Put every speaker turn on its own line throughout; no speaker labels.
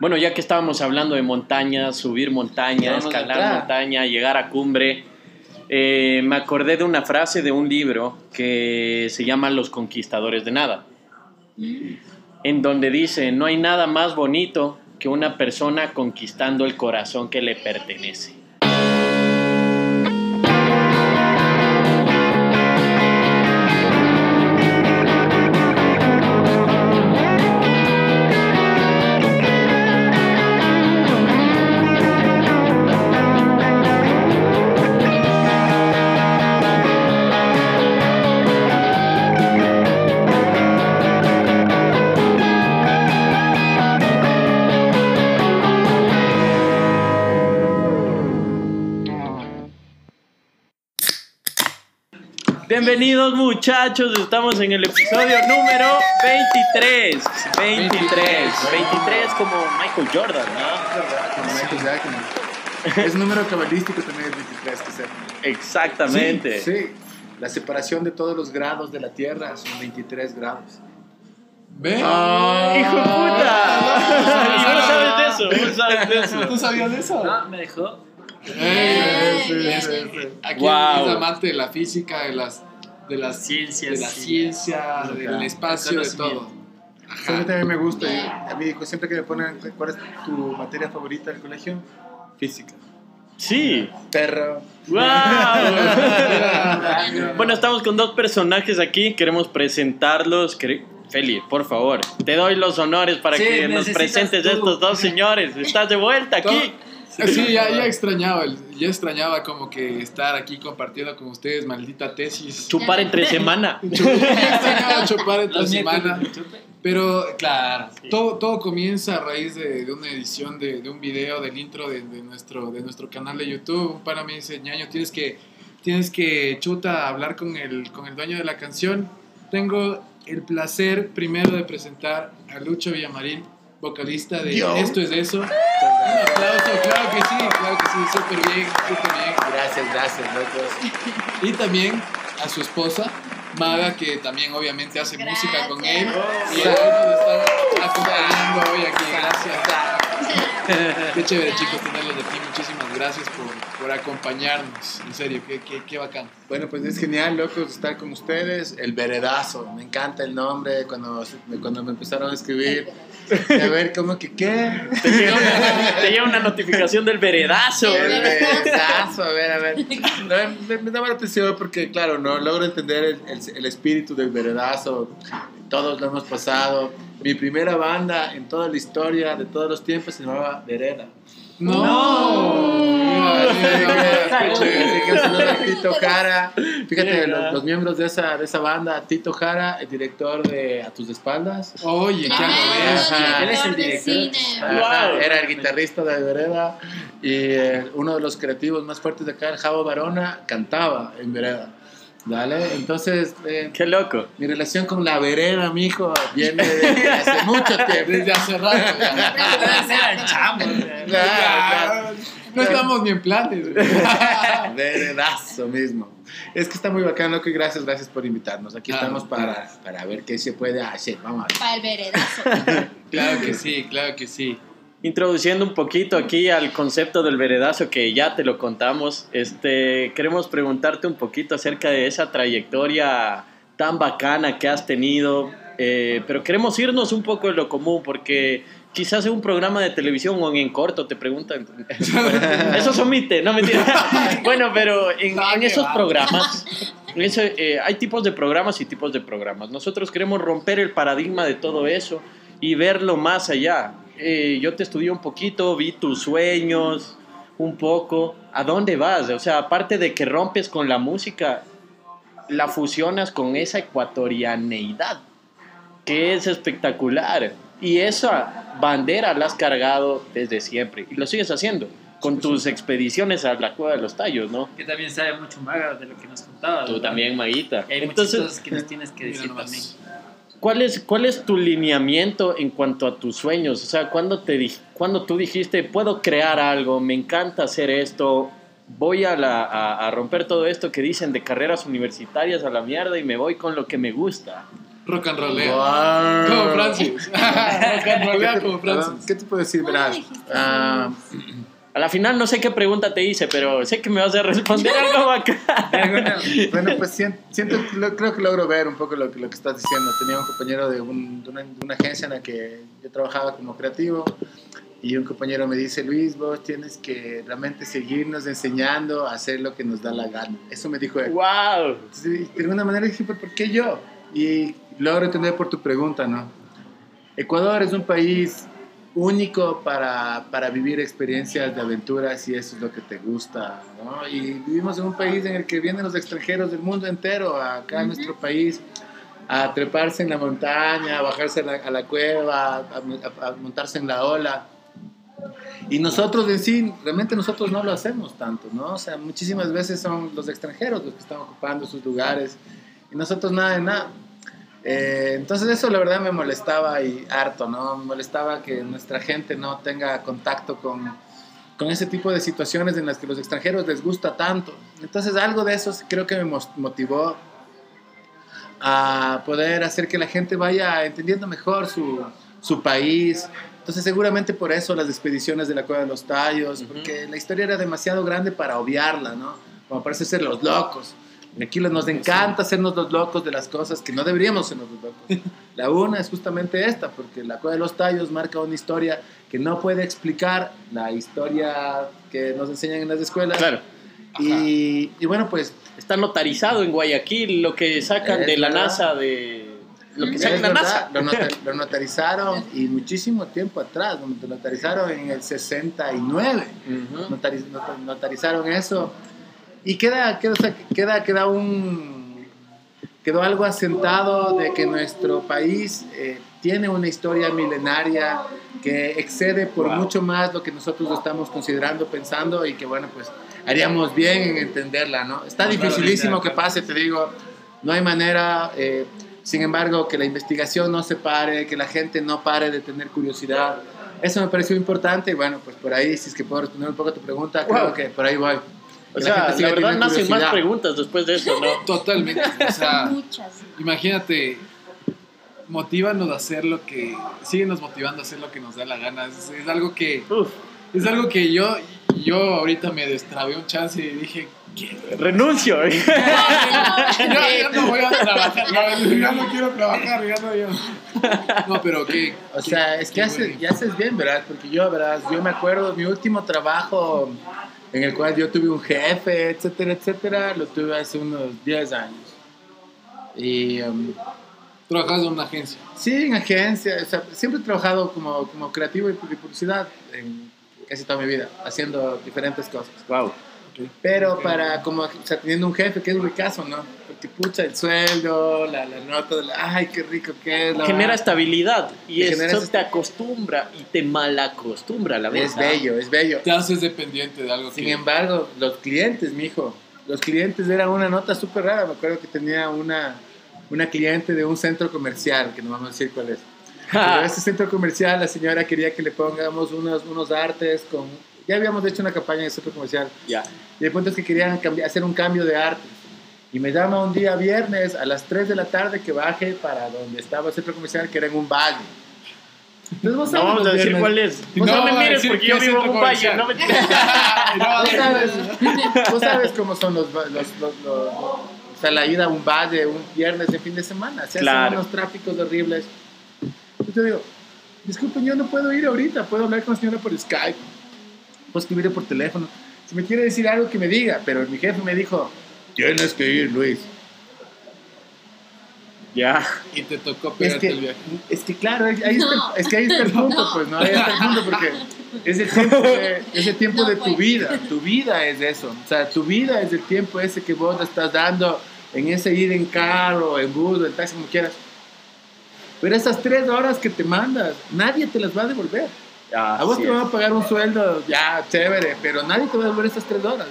Bueno, ya que estábamos hablando de montañas, subir montaña, escalar montaña, llegar a cumbre, eh, me acordé de una frase de un libro que se llama Los Conquistadores de Nada, en donde dice, no hay nada más bonito que una persona conquistando el corazón que le pertenece. Bienvenidos muchachos, estamos en el episodio número 23. 23, 23 como Michael Jordan, ¿no?
Como Michael Jackson. Es número cabalístico también el 23 que sepa.
Exactamente.
Sí, sí. La separación de todos los grados de la Tierra son 23 grados.
¿Ve?
¡Hijo de puta! ¿Y vos sabes de eso? ¿Vos sabes de eso?
¿Tú sabías de eso?
No, me dejó.
Eh, es-
sí, sí.
Aquí
Wow.
es amante de la física, de las de las
Ciencias,
de la
sí.
ciencia, del
Ajá.
espacio, de todo.
Sí, a mí también me gusta. y A mí siempre que me ponen cuál es tu materia favorita del colegio, física.
Sí.
Perro.
¡Wow! bueno, estamos con dos personajes aquí. Queremos presentarlos. Feli, por favor, te doy los honores para
Sí,
que nos presentes a
tú.
estos dos señores. Estás de vuelta aquí.
Sí, ya, ya extrañaba, ya extrañaba como que estar aquí compartiendo con ustedes, maldita tesis.
Chupar entre semana.
Extrañaba chupar entre
Los
semana. Pero claro, todo, todo comienza a raíz de, de una edición de, de un video del intro de, de nuestro, de nuestro canal de YouTube. Un pana me dice, ñaño, tienes que, tienes que chuta hablar con el, con el dueño de la canción. Tengo el placer primero de presentar a Lucho Villamarín, vocalista de
Yo.
Esto es Eso. Un aplauso, claro que sí, claro que sí, súper bien, súper bien.
Gracias, gracias, locos.
Y también a su esposa, Maga, que también obviamente hace música con él. Y él nos está acompañando hoy aquí. Gracias. Qué chévere, chicos, tenerlos de aquí. Muchísimas gracias por, por acompañarnos. En serio, qué, qué, qué bacán.
Bueno, pues es genial, locos, estar con ustedes. El Veredazo, me encanta el nombre cuando, cuando me empezaron a escribir. A ver, ¿cómo que qué?
Te llega una, te llega una notificación del veredazo.
El Veredazo, a ver, a ver. No, me, me llama la atención porque, claro, no logro entender el, el- el espíritu del Veredazo. Todos lo hemos pasado. Mi primera banda en toda la historia de todos los tiempos se llamaba Vereda.
¡No!
Así que a Tito Jara. Fíjate, los, los miembros de esa, de esa banda, Tito Jara, el director de A tus espaldas.
Oye, qué
Ah.
Él es el director.
Ajá,
Wow.
Era el guitarrista de Vereda y eh, uno de los creativos más fuertes de acá, el Javo Barona, cantaba en Vereda. ¿Vale? Entonces, eh,
Qué loco.
mi relación con la vereda, mijo, viene de hace mucho tiempo.
Desde hace rato.
chamo.
Claro,
No estamos ni en planes.
Veredazo mismo. Es que está muy bacán, loco, y gracias, gracias por invitarnos. Aquí
Ah,
estamos para, para ver qué se puede hacer. Vamos a ver.
Para el veredazo.
Claro que sí, claro que sí.
Introduciendo un poquito aquí al concepto del veredazo que ya te lo contamos, este, queremos preguntarte un poquito acerca de esa trayectoria tan bacana que has tenido, eh, pero queremos irnos un poco de lo común porque quizás en un programa de televisión o en corto te preguntan, eso se omite, no mentira. bueno, pero en, esos programas, eh, hay tipos de programas y tipos de programas. Nosotros queremos romper el paradigma de todo eso y verlo más allá. Eh, yo te estudié un poquito, vi tus sueños, un poco. ¿A dónde vas? O sea, aparte de que rompes con la música, la fusionas con esa ecuatorianeidad, que es espectacular. Y esa bandera la has cargado desde siempre y lo sigues haciendo con tus expediciones a la Cueva de los Tallos, ¿no?
Que también sabe mucho Maga de lo que nos contaba.
Tú
¿verdad?
también, Maguita.
Hay muchas
Entonces,
cosas que nos tienes que decir también.
¿Cuál es, ¿Cuál es tu lineamiento en cuanto a tus sueños? O sea, cuando te cuando tú dijiste, puedo crear algo, me encanta hacer esto, voy a, la- a- a romper todo esto que dicen de carreras universitarias a la mierda y me voy con lo que me gusta.
Rock and rollea.
Wow.
Como Francis. Rock and rollea como Francis.
¿Qué te puedo decir?
¿Cómo
Verás.
dijiste?
A la final no sé qué pregunta te hice, pero sé que me vas a responder algo acá.
Bueno, pues sien- siento, lo- creo que logro ver un poco lo, que- lo que estás diciendo. Tenía un compañero de, un- de una, de una agencia en la que yo trabajaba como creativo y un compañero me dice, Luis, vos tienes que realmente seguirnos enseñando a hacer lo que nos da la gana. Eso me dijo él.
¡Wow!
De alguna manera dije, "¿Pero ¿por qué yo? Y logro entender por tu pregunta, ¿no? Ecuador es un país único para, para vivir experiencias de aventuras y eso es lo que te gusta, ¿no? Y vivimos en un país en el que vienen los extranjeros del mundo entero acá en nuestro país a treparse en la montaña, a bajarse a la, a la cueva, a, a- a montarse en la ola. Y nosotros en sí, realmente nosotros no lo hacemos tanto, ¿no? O sea, muchísimas veces son los extranjeros los que están ocupando esos lugares y nosotros nada de nada. Eh, entonces eso la verdad me molestaba y harto, ¿no? Me molestaba que nuestra gente no tenga contacto con, con ese tipo de situaciones en las que los extranjeros les gusta tanto. Entonces algo de eso creo que me motivó a poder hacer que la gente vaya entendiendo mejor su, su país. Entonces seguramente por eso las expediciones de la Cueva de los Tallos,
Ujú.
porque la historia era demasiado grande para obviarla, ¿no? Como parece ser los locos. Aquí nos encanta hacernos los locos de las cosas que no deberíamos sernos los locos. La una es justamente esta, porque la Cueva de los Tallos marca una historia que no puede explicar la historia que nos enseñan en las escuelas.
Claro.
Y, y bueno, pues
Está notarizado en Guayaquil lo que sacan de la
verdad.
NASA, de lo que
Es
saca la NASA.
Lo, nota- lo notarizaron y muchísimo tiempo atrás, lo notarizaron en el 69.
Ujú.
Notariz- not- notarizaron eso y queda, queda, queda, queda un, quedó algo asentado de que nuestro país eh, tiene una historia milenaria que excede por
Wow.
mucho más lo que nosotros estamos considerando, pensando y que bueno, pues haríamos bien en entenderla, ¿no? Está dificilísimo que pase, te digo, no hay manera, eh, sin embargo, que la investigación no se pare, que la gente no pare de tener curiosidad. Eso me pareció importante y bueno, pues por ahí, si es que puedo responder un poco a tu pregunta,
Wow.
creo que por ahí voy.
O
Que
sea, la verdad nacen más preguntas después de eso, ¿no?
Totalmente. O sea,
Muchas.
imagínate, motívanos a hacer lo que. Síguenos motivando a hacer lo que nos da la gana. Es, es algo que.
Uf,
Es algo que yo. Yo ahorita me destrabé un chance y dije. ¿qué?
renuncio.
Yo, yo no voy a trabajar. No, yo no quiero trabajar. Ya no, yo. No, pero qué.
O
qué-
sea, es que haces, ya haces bien, ¿verdad? Porque yo, ¿verdad? Yo me acuerdo, mi último trabajo en el cual yo tuve un jefe, etcétera, etcétera, lo tuve hace unos 10 años. Y um,
Trabajas en una agencia.
sí, en agencia, o sea, siempre he trabajado como, como creativo y de publicidad en casi toda mi vida, haciendo diferentes cosas.
Wow.
Pero para, como, o sea, teniendo un jefe que es ricazo, ¿no? Porque pucha, el sueldo, la, la nota, de la- ay, qué rico que es. la
Genera estabilidad y
Te genera
eso te acostumbra y te malacostumbra a la vez.
Es bello, es bello.
Te haces dependiente de algo
Sin
que.
embargo, los clientes, mijo, los clientes eran una nota súper rara. Me acuerdo que tenía una, una cliente de un centro comercial, que no vamos a decir cuál es. Pero ese centro comercial, la señora quería que le pongamos unos, unos artes con... Ya habíamos hecho una campaña en el centro comercial.
Ya.
Y el punto es que querían cambiar, hacer un cambio de arte. Y me llama un día viernes a las 3 de la tarde que baje para donde estaba el centro comercial, que era en un valle. Entonces, vos
No
sabes
vamos
los
a decir
viernes-
cuál es.
No,
No, me mires porque yo vivo en un valle. No me...
Tú sabes, tú sabes cómo son los, los, los- los- o sea, la ida a un valle un viernes de fin de semana. Se
Claro.
hacen unos tráficos horribles. Yo te digo, disculpen, yo no puedo ir ahorita, puedo hablar con la señora por Skype, puedo escribirle por teléfono. Si me quiere decir algo, que me diga. Pero mi jefe me dijo, tienes que ir, Luis.
Ya.
Y te tocó
Es
pegarte el
que,
viaje.
es que claro, ahí está, el-
No.
es que ahí está el punto,
No.
pues, ¿no? Ahí está el punto porque es el tiempo de, es el tiempo
No,
de tu
pues.
vida, tu vida es eso, o sea, tu vida es el tiempo ese que vos le estás dando en ese ir en carro, en bus, en taxi, como quieras. Pero esas tres horas que te mandas, nadie te las va a devolver.
Ya,
A vos te
es.
van a pagar un sueldo, ya, chévere, pero nadie te va a devolver esas tres horas.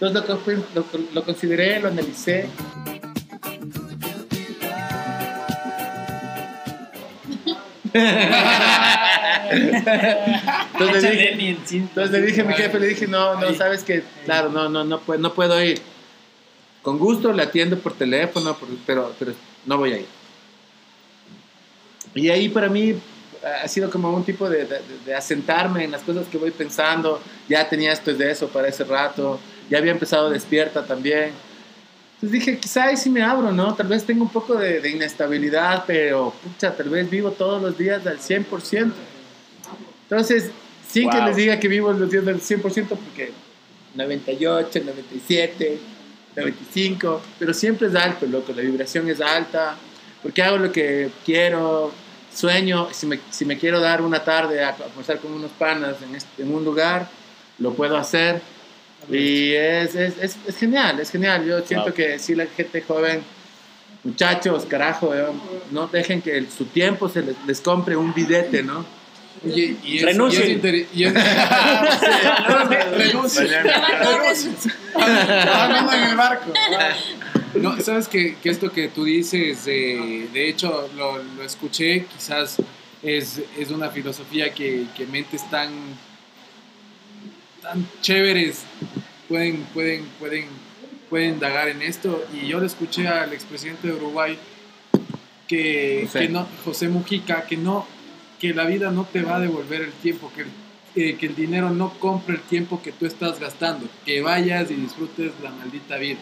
Entonces lo, que- lo, lo consideré, lo analicé. Entonces le dije, entonces le a mi jefe, le dije, no, no, sabes que, claro, no, no, no puedo, no puedo ir. Con gusto le atiendo por teléfono, por- pero, pero no voy a ir. Y ahí para mí ha sido como un tipo de, de- de asentarme en las cosas que voy pensando. Ya tenía esto de eso para ese rato. Ya había empezado despierta también. Entonces dije, quizá ahí sí me abro, ¿no? Tal vez tengo un poco de, de inestabilidad, pero pucha, tal vez vivo todos los días al 100%. Entonces, sin que
Wow.
les diga que vivo los días del 100%, porque 98, 97, 95, pero siempre es alto, loco, la vibración es alta, porque hago lo que quiero, sueño, si me, si me quiero dar una tarde a almorzar con unos panas en, este- en un lugar, lo puedo hacer. Y es, es, es, es genial, es genial. Yo siento
Wow.
que si la gente joven, muchachos, carajo, eh, no dejen que el- su tiempo se les, les compre un billete, ¿no?
Y es,
Renuncien.
y es. Trabajando en el barco. No, sabes que, que esto que tú dices, eh, de hecho lo, lo escuché, quizás es, es una filosofía que, que mentes tan, tan chéveres pueden, pueden, pueden, pueden indagar en esto. Y yo le escuché al expresidente de Uruguay que,
José.
que no, José Mujica, que no, que la vida no te va a devolver el tiempo, que el, eh, que el dinero no compra el tiempo que tú estás gastando, que vayas y disfrutes la maldita vida,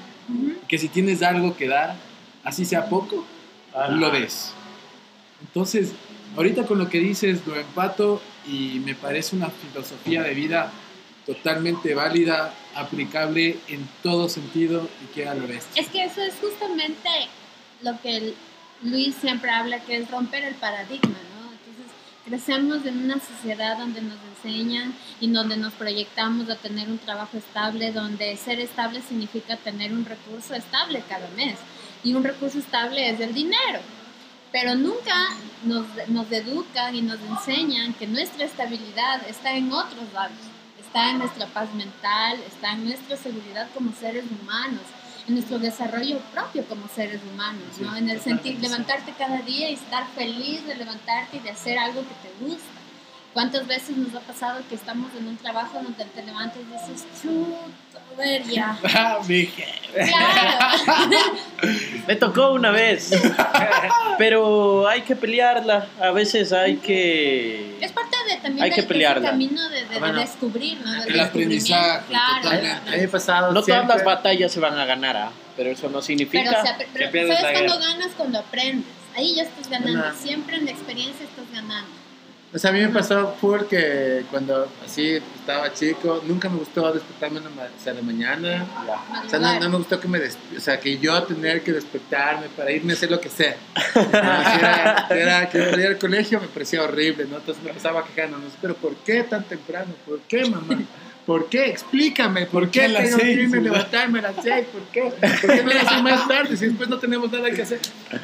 que si tienes algo que dar, así sea poco, lo des. Entonces, ahorita con lo que dices, lo empato y me parece una filosofía de vida totalmente válida, aplicable en todo sentido y que lo.
Es que eso es justamente lo que Luis siempre habla, que es romper el paradigma, ¿no? Entonces, crecemos en una sociedad donde nos enseñan y donde nos proyectamos a tener un trabajo estable, donde ser estable significa tener un recurso estable cada mes. Y un recurso estable es el dinero. Pero nunca nos, nos educan y nos enseñan que nuestra estabilidad está en otros lados. Está en nuestra paz mental, está en nuestra seguridad como seres humanos, en nuestro desarrollo propio como seres humanos, ¿no? En el sentir, levantarte cada día y estar feliz de levantarte y de hacer algo que te gusta. ¿Cuántas veces nos ha pasado que estamos en un trabajo donde te levantas y dices, chuta, a ver ya?
Ah, mi jefe.
Claro.
Me tocó una vez. Pero hay que pelearla. A veces hay que.
Es parte de también
Hay que
del, del
pelearla.
camino de, de
Bueno,
descubrir, ¿no? Del
el aprendizaje,
Claro.
totalmente.
A mí me ha pasado
No todas las batallas se van a ganar, ¿ah? pero eso no significa.
Pero, o sea, pero- pero
pierdes
¿sabes
la
cuando
guerra.
ganas? Cuando aprendes. Ahí ya estás ganando. Siempre en la experiencia estás ganando.
O sea, a mí me pasó porque cuando así estaba chico, nunca me gustó despertarme en la, ma- o sea, en la mañana. O sea, no, no me gustó que me des- o sea, que yo tener que despertarme para irme a hacer lo que sea. No, si era, si era que ir al colegio me parecía horrible, ¿no? Entonces me pasaba quejando, ¿no? pero ¿por qué tan temprano? ¿Por qué, mamá? ¿Por qué? Explícame, ¿por qué
las
tengo que irme a levantarme a las seis? ¿Por qué? ¿Por qué no lo más tarde si después no tenemos nada que hacer?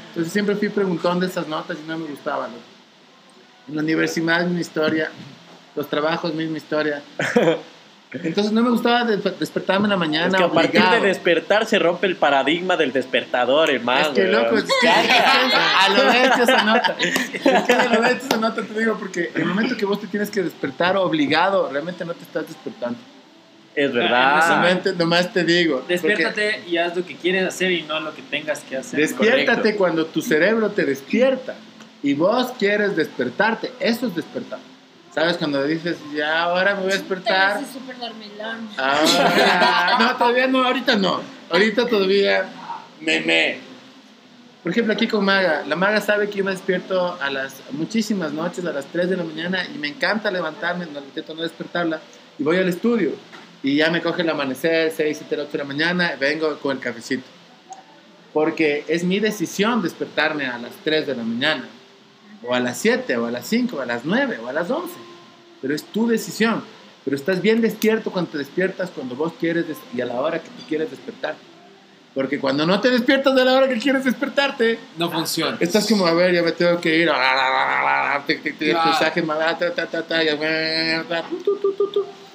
Entonces siempre fui preguntón de esas notas y no me gustaba, ¿no? En la universidad misma historia, los trabajos misma historia. Entonces no me gustaba des- despertarme en la mañana.
Es que a partir
obligado.
de despertar se rompe el paradigma del despertador, hermano.
Es que loco, es que a lo bestia esa nota. Es que a lo bestia esa nota te digo, porque el momento que vos te tienes que despertar obligado, realmente no te estás despertando.
Es verdad.
Realmente nomás te digo. porque
Despiértate y haz lo que quieres hacer y no lo que tengas que hacer.
Despiértate
Correcto.
cuando tu cerebro te despierta y vos quieres despertarte. Eso es despertar. ¿Sabes? Cuando dices, ya ahora me voy a despertar. Ahora, no, todavía no, ahorita no. Ahorita todavía me me. Por ejemplo, aquí con Maga. La Maga sabe que yo me despierto a las muchísimas noches, a las 3 de la mañana, y me encanta levantarme, no intento no despertarla, y voy al estudio. Y ya me coge el amanecer, 6, 7, 8 de la mañana, vengo con el cafecito. Porque es mi decisión despertarme a las 3 de la mañana, o a las 7, o a las 5, o a las 9, o a las 11. Pero es tu decisión. Pero estás bien despierto cuando te despiertas, cuando vos quieres y a la hora que tú quieres despertar. Porque cuando no te despiertas a la hora que quieres despertarte,
No funciona.
estás como, a ver, ya me tengo que ir.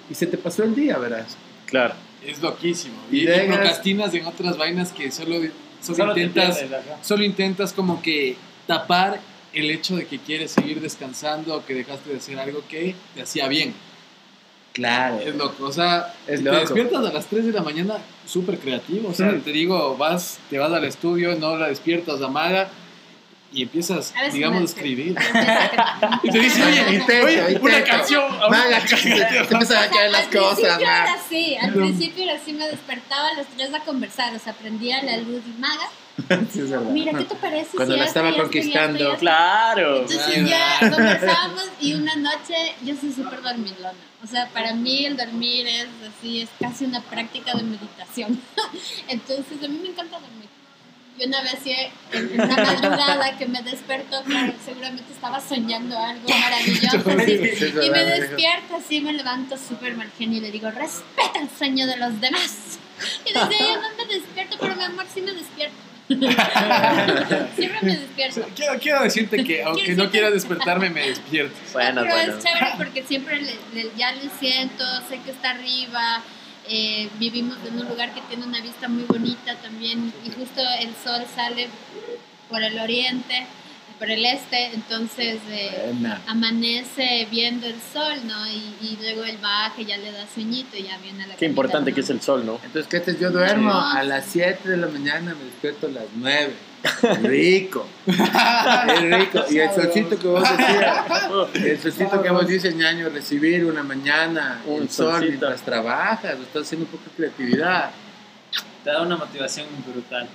Y se te pasó el día, verás.
Claro.
Es loquísimo.
Y
Y, procrastinas en otras vainas que solo, solo,
Solo te
intentas,
pierdes,
solo intentas como que tapar el hecho de que quieres seguir descansando o que dejaste de hacer algo que te hacía bien.
Claro.
Es loco. O sea,
Es
te
loco.
despiertas a las 3 de la mañana súper creativo. O sea,
Sí.
te digo, vas, te vas al estudio, no la despiertas, amaga. y empiezas,
A
digamos, a escribir. Y te dice, oye,
Intento,
oye, una
intento.
canción.
Maga, te, te empiezan a caer las
al
cosas,
principio era así, al principio era así, me despertaba a las tres a conversar, o sea, prendía la luz y maga,
Sí, es verdad.
mira, ¿qué te parece?
Cuando
si
la estaba
esto esto
conquistando.
esto?
Claro.
Entonces ya conversábamos y una noche yo soy súper dormilona. O sea, para mí el dormir es así, es casi una práctica de meditación. Entonces a mí me encanta dormir. Y una vez sí, en una madrugada que me desperto, claro, seguramente estaba soñando algo maravilloso. así, y me despierto así, me levanto súper mal genio y le digo, respeta el sueño de los demás. Y desde ahí yo no me despierto, pero mi amor sí me despierto. Siempre me despierto.
Quiero, quiero decirte que aunque no
decirte-
quiera despertarme, me despierto.
Bueno,
pero
bueno.
es chévere porque siempre le- le- ya le siento, sé que está arriba. eh, vivimos en un lugar que tiene una vista muy bonita también y justo el sol sale por el oriente, por el este, entonces eh, amanece viendo el sol, ¿no? Y, y luego él baja y ya le da sueñito y ya viene a la
Qué importante que es el sol, ¿no?
Entonces, ¿qué haces? Yo duermo
Sí.
a las 7 de la mañana, me despierto a las 9. Rico. Es rico. Y el solcito que vos decías, el solcito que vos dices, ñaño, recibir una mañana,
Un
el sol
solcito.
mientras trabajas, estás haciendo un poco de creatividad.
Te da una motivación brutal.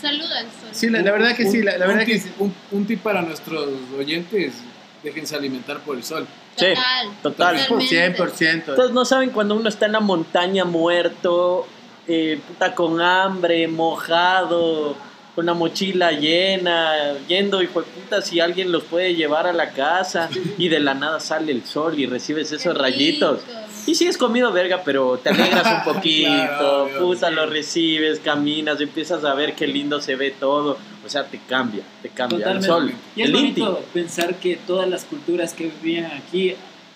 Saluda al sol.
Sí, la, la verdad que sí, la, la
un,
verdad que
tip,
sí.
un, un tip para nuestros oyentes, déjense alimentar por el sol.
Sí,
Total.
total.
Totalmente.
100%.
Ustedes no saben cuando uno está en la montaña muerto, eh, puta con hambre, mojado, con la mochila llena, yendo y puta si alguien los puede llevar a la casa y de la nada sale el sol y recibes esos
Qué
rayitos.
rico.
Y sí es comido verga, pero te alegras un poquito,
Claro,
puta,
sí.
lo recibes, caminas, empiezas a ver qué lindo se ve todo. O sea, te cambia, te cambia el
Totalmente.
sol,
Y es
el inti.
bonito pensar que todas las culturas que vivían aquí,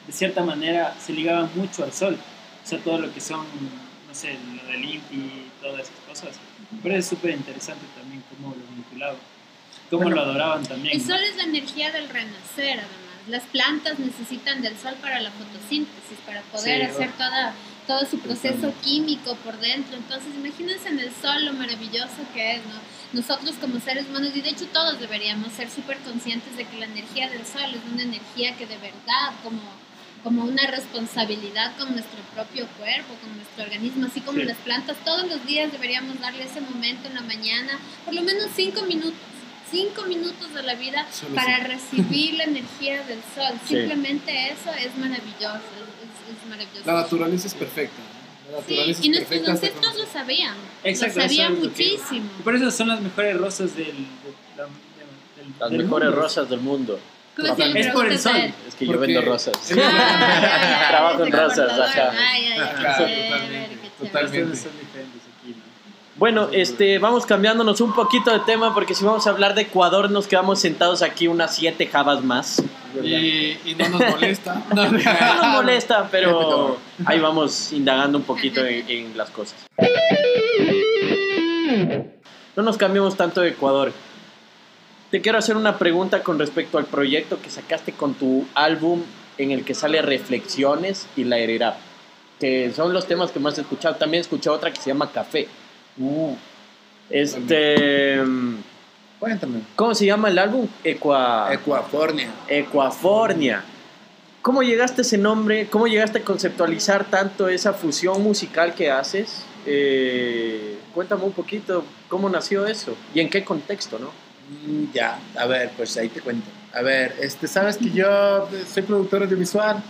de cierta manera, se ligaban mucho al sol. O sea, todo lo que son, no sé, lo del Inti y todas esas cosas. Pero es súper interesante también cómo lo vinculaban, cómo lo adoraban también.
El sol es la energía del renacer, además. Las plantas necesitan del sol para la fotosíntesis, para poder
Sí,
hacer toda, todo su proceso químico por dentro. Entonces, imagínense en el sol lo maravilloso que es, ¿no? Nosotros como seres humanos, y de hecho todos deberíamos ser súper conscientes de que la energía del sol es una energía que de verdad, como, como una responsabilidad con nuestro propio cuerpo, con nuestro organismo, así como
Sí.
las plantas, todos los días deberíamos darle ese momento en la mañana, por lo menos cinco minutos cinco minutos de la vida
Solo
para
cinco.
recibir la energía del sol.
Sí.
Simplemente eso es maravilloso, es, es- maravilloso.
La naturaleza es perfecta. La
Sí, y
es
nuestros ancestros lo sabían,
Exacto,
lo
eso
sabían
es lo que-
muchísimo.
Y por eso son las mejores rosas del, de- la- de- del-
Las
del
mejores
mundo.
rosas del mundo.
¿Cómo
Es
por el sol.
Es que yo
Porque-
vendo rosas.
Ah, ya, ya,
Trabajo en rosas, ajá.
Ay, ay, ay,
Claro, totalmente, totalmente.
Son diferentes.
Bueno, este, vamos cambiándonos un poquito de tema porque si vamos a hablar de Ecuador nos quedamos sentados aquí unas siete jabas más.
Y, y no nos molesta. No,
No nos molesta, pero ahí vamos indagando un poquito en, en las cosas. No nos cambiamos tanto de Ecuador. Te quiero hacer una pregunta con respecto al proyecto que sacaste con tu álbum en el que sale Reflexiones y La Herera, que son los temas que más he escuchado. También escuché otra que se llama Café. Este,
Cuéntame.
¿cómo se llama el álbum? Equa...
Ecuafornia.
Ecuafornia. ¿Cómo llegaste a ese nombre? ¿Cómo llegaste a conceptualizar tanto esa fusión musical que haces? Eh, cuéntame un poquito cómo nació eso y en qué contexto, ¿no?
Mm, Ya, a ver, pues ahí te cuento. A ver, este, sabes que yo soy productor audiovisual.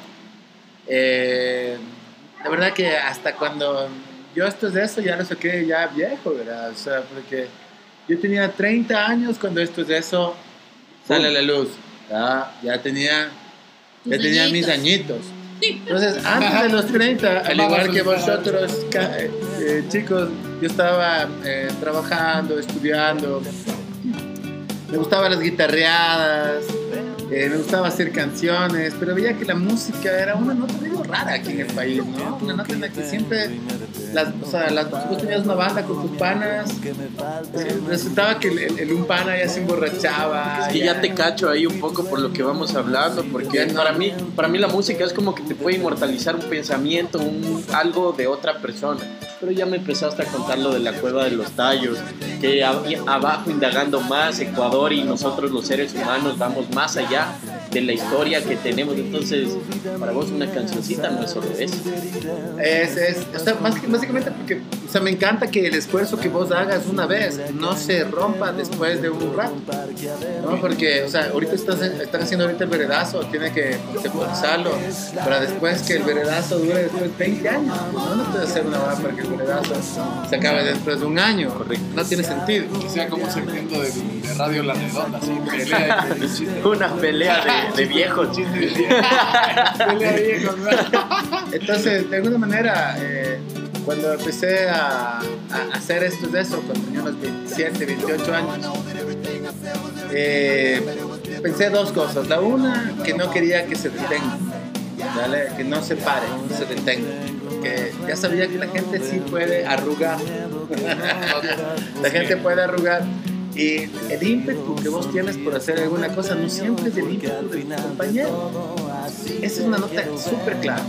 Eh, la verdad que hasta cuando yo esto es de eso ya lo saqué ya viejo, ¿verdad? O sea, porque yo tenía 30 años cuando esto es de eso sale a la luz. Ya, ya tenía, ya tenía mis
añitos.
Entonces, antes de los 30, al igual que vosotros, ca- eh, chicos, yo estaba eh, trabajando, estudiando, me gustaban las guitarreadas, eh, me gustaba hacer canciones, pero veía que la música era una nota rara aquí en el país, ¿no? Una nota en la que siempre, las, o sea, las, tú tenías una banda con tus panas, eh, resultaba que el, el, un pana ya se emborrachaba.
Y ya, te cacho ahí un poco por lo que vamos hablando, porque para mí, para mí la música es como que te puede inmortalizar un pensamiento, un, algo de otra persona. Pero ya me empezaste a contar lo de la cueva de los tallos, que abajo indagando más Ecuador y nosotros los seres humanos vamos más allá de la historia que tenemos. Entonces, para vos una cancioncita no es solo eso.
Es, es o sea, básicamente porque o sea, me encanta que el esfuerzo que vos hagas una vez no se rompa después de un rato. ¿no? Porque, o sea, ahorita están haciendo ahorita el veredazo, tiene que conceptualizarlo para después que el veredazo dure después 20 años. No, no puede hacer una banda para que el veredazo se acabe después de un año. Correcto. No tiene sentido.
Que sea como segmento de, de Radio La Redonda, así,
pelea Una pelea de de viejo, chiste.
Entonces, de alguna manera, eh, cuando empecé a, hacer esto de eso, cuando tenía unos 27, 28 años, eh, pensé dos cosas. La una, que no quería que se detenga, que no se pare, que se detenga. Que ya sabía que la gente sí puede arrugar. la gente puede arrugar. Y el ímpetu que vos tienes por hacer alguna cosa no siempre es el ímpetu de tu compañero. Esa es una nota súper clara.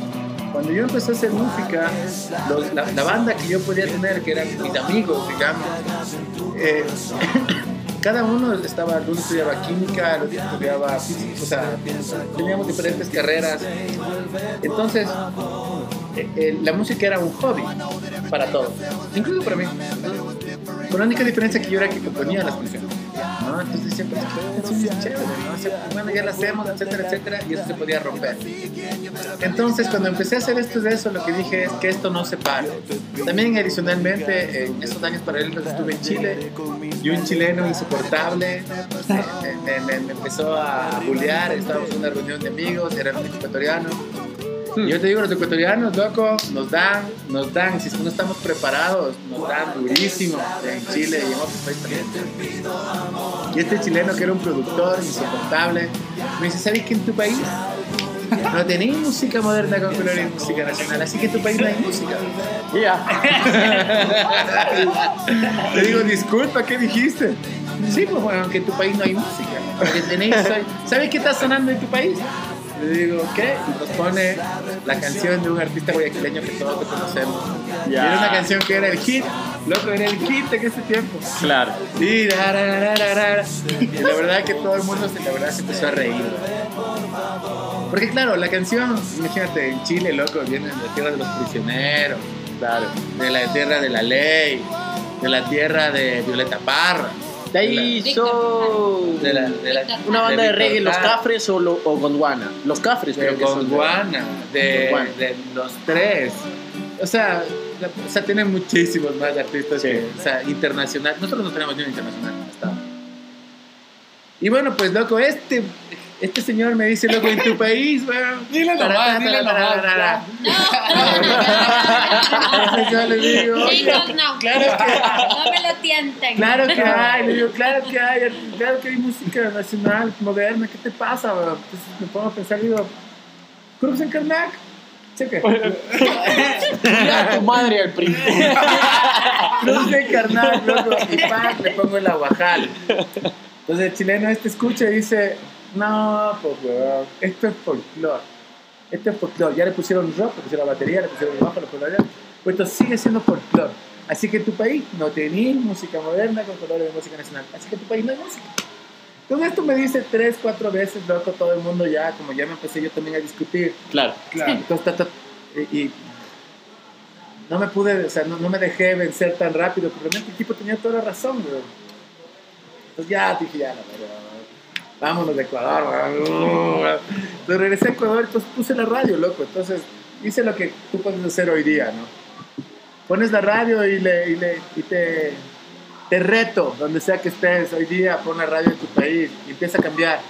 Cuando yo empecé a hacer música, la, banda que yo podía tener, que eran mis amigos, digamos, eh, cada uno estaba, uno estudiaba química, el otro estudiaba física, o sea, teníamos diferentes carreras. Entonces, eh, eh, la música era un hobby para todos, incluso para mí. Con la única diferencia que yo era que componía las canciones. ¿no? Entonces siempre canciones chéveres, ¿no? bueno, ya las hacemos, etcétera, etcétera, y eso se podía romper. Entonces, cuando empecé a hacer esto de eso, lo que dije es que esto no se pare. También, adicionalmente, en esos años paralelos estuve en Chile y un chileno insoportable me, me, me empezó a bullear. Estábamos en una reunión de amigos, era un ecuatoriano yo te digo, los ecuatorianos, loco, nos dan, nos dan, si no estamos preparados, nos dan durísimo en Chile y en otros países Y este chileno que era un productor insoportable, me dice, ¿sabes que en tu país no tenéis música moderna con color y música nacional, así que en tu país no hay música. Ya. Le digo, disculpa, ¿qué dijiste? Sí, pues bueno, que en tu país no hay música. Porque tenéis, ¿sabes qué está sonando en tu país? Le digo, ¿qué? Y nos pone la canción de un artista guayaquileño que todos conocemos. Y era una canción que era el hit, loco, era el hit en ese tiempo.
Claro.
Y, la verdad que todo el mundo se, la verdad, se empezó a reír. Porque claro, la canción, imagínate, en Chile, loco, viene de la tierra de los prisioneros, claro, de la tierra de la ley, de la tierra de Violeta Parra.
De ahí
de la, de la,
una banda de, reggae, Los Cafres o, o, Gondwana. Los Cafres,
creo que Gondwana, de, de, los tres. O sea, o sea, tienen muchísimos más artistas que, o sea, internacional. Nosotros no tenemos ni un internacional hasta Y bueno, pues loco, este este señor me dice, loco, en tu país, weón.
Dile nomás, dile nomás.
No,
yo le digo,
no,
claro que,
no me lo tienten.
Claro que hay, le digo, claro que hay, claro que hay música nacional, moderna, ¿qué te pasa, weón? Entonces me pongo a pensar, digo, Cruz en Karnak. Cheque.
Mira tu madre al principio.
Cruz de Karnak, loco, y pa, le pongo el aguajal. Entonces el chileno este escucha y dice, no, pues weón, esto es folclore. Esto es folclore. Ya le pusieron rock, le pusieron batería, le pusieron bajo, le pusieron Pues esto sigue siendo folclore. Así que en tu país no tenés música moderna con colores de música nacional. Así que en tu país no hay música. Entonces esto me dice tres, cuatro veces, loco, todo el mundo ya, como ya me empecé yo también a discutir.
Claro.
Claro. Entonces, y, no me pude, o sea, no, me dejé vencer tan rápido, pero realmente el tipo tenía toda la razón, weón. Entonces ya dije, ya, la verdad vámonos de Ecuador. Entonces regresé a Ecuador, entonces puse la radio, loco. Entonces hice lo que tú puedes hacer hoy día, ¿no? Pones la radio y, le, y, te, te reto, donde sea que estés hoy día, pon la radio en tu país y empieza a cambiar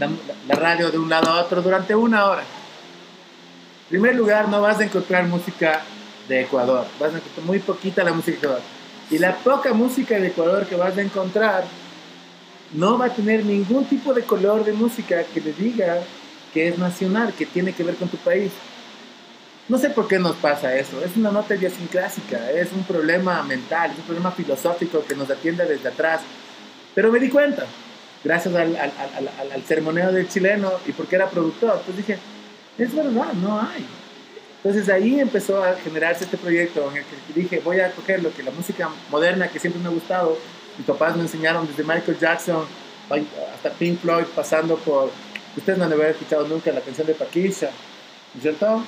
la, la radio de un lado a otro durante una hora. En primer lugar, no vas a encontrar música de Ecuador, vas a encontrar muy poquita la música de Ecuador. Y la poca música de Ecuador que vas a encontrar no va a tener ningún tipo de color de música que le diga que es nacional, que tiene que ver con tu país. No sé por qué nos pasa eso. Es una nota idiosincrásica, es un problema mental, es un problema filosófico que nos atiende desde atrás. Pero me di cuenta, gracias al, al, al, al ceremonio del chileno y porque era productor. Entonces dije, es verdad, no hay. Entonces ahí empezó a generarse este proyecto en el que dije, voy a coger lo que la música moderna que siempre me ha gustado, mis papás me enseñaron desde Michael Jackson hasta Pink Floyd, pasando por, ustedes no han haber escuchado nunca la canción de Paquisha, ¿no es cierto?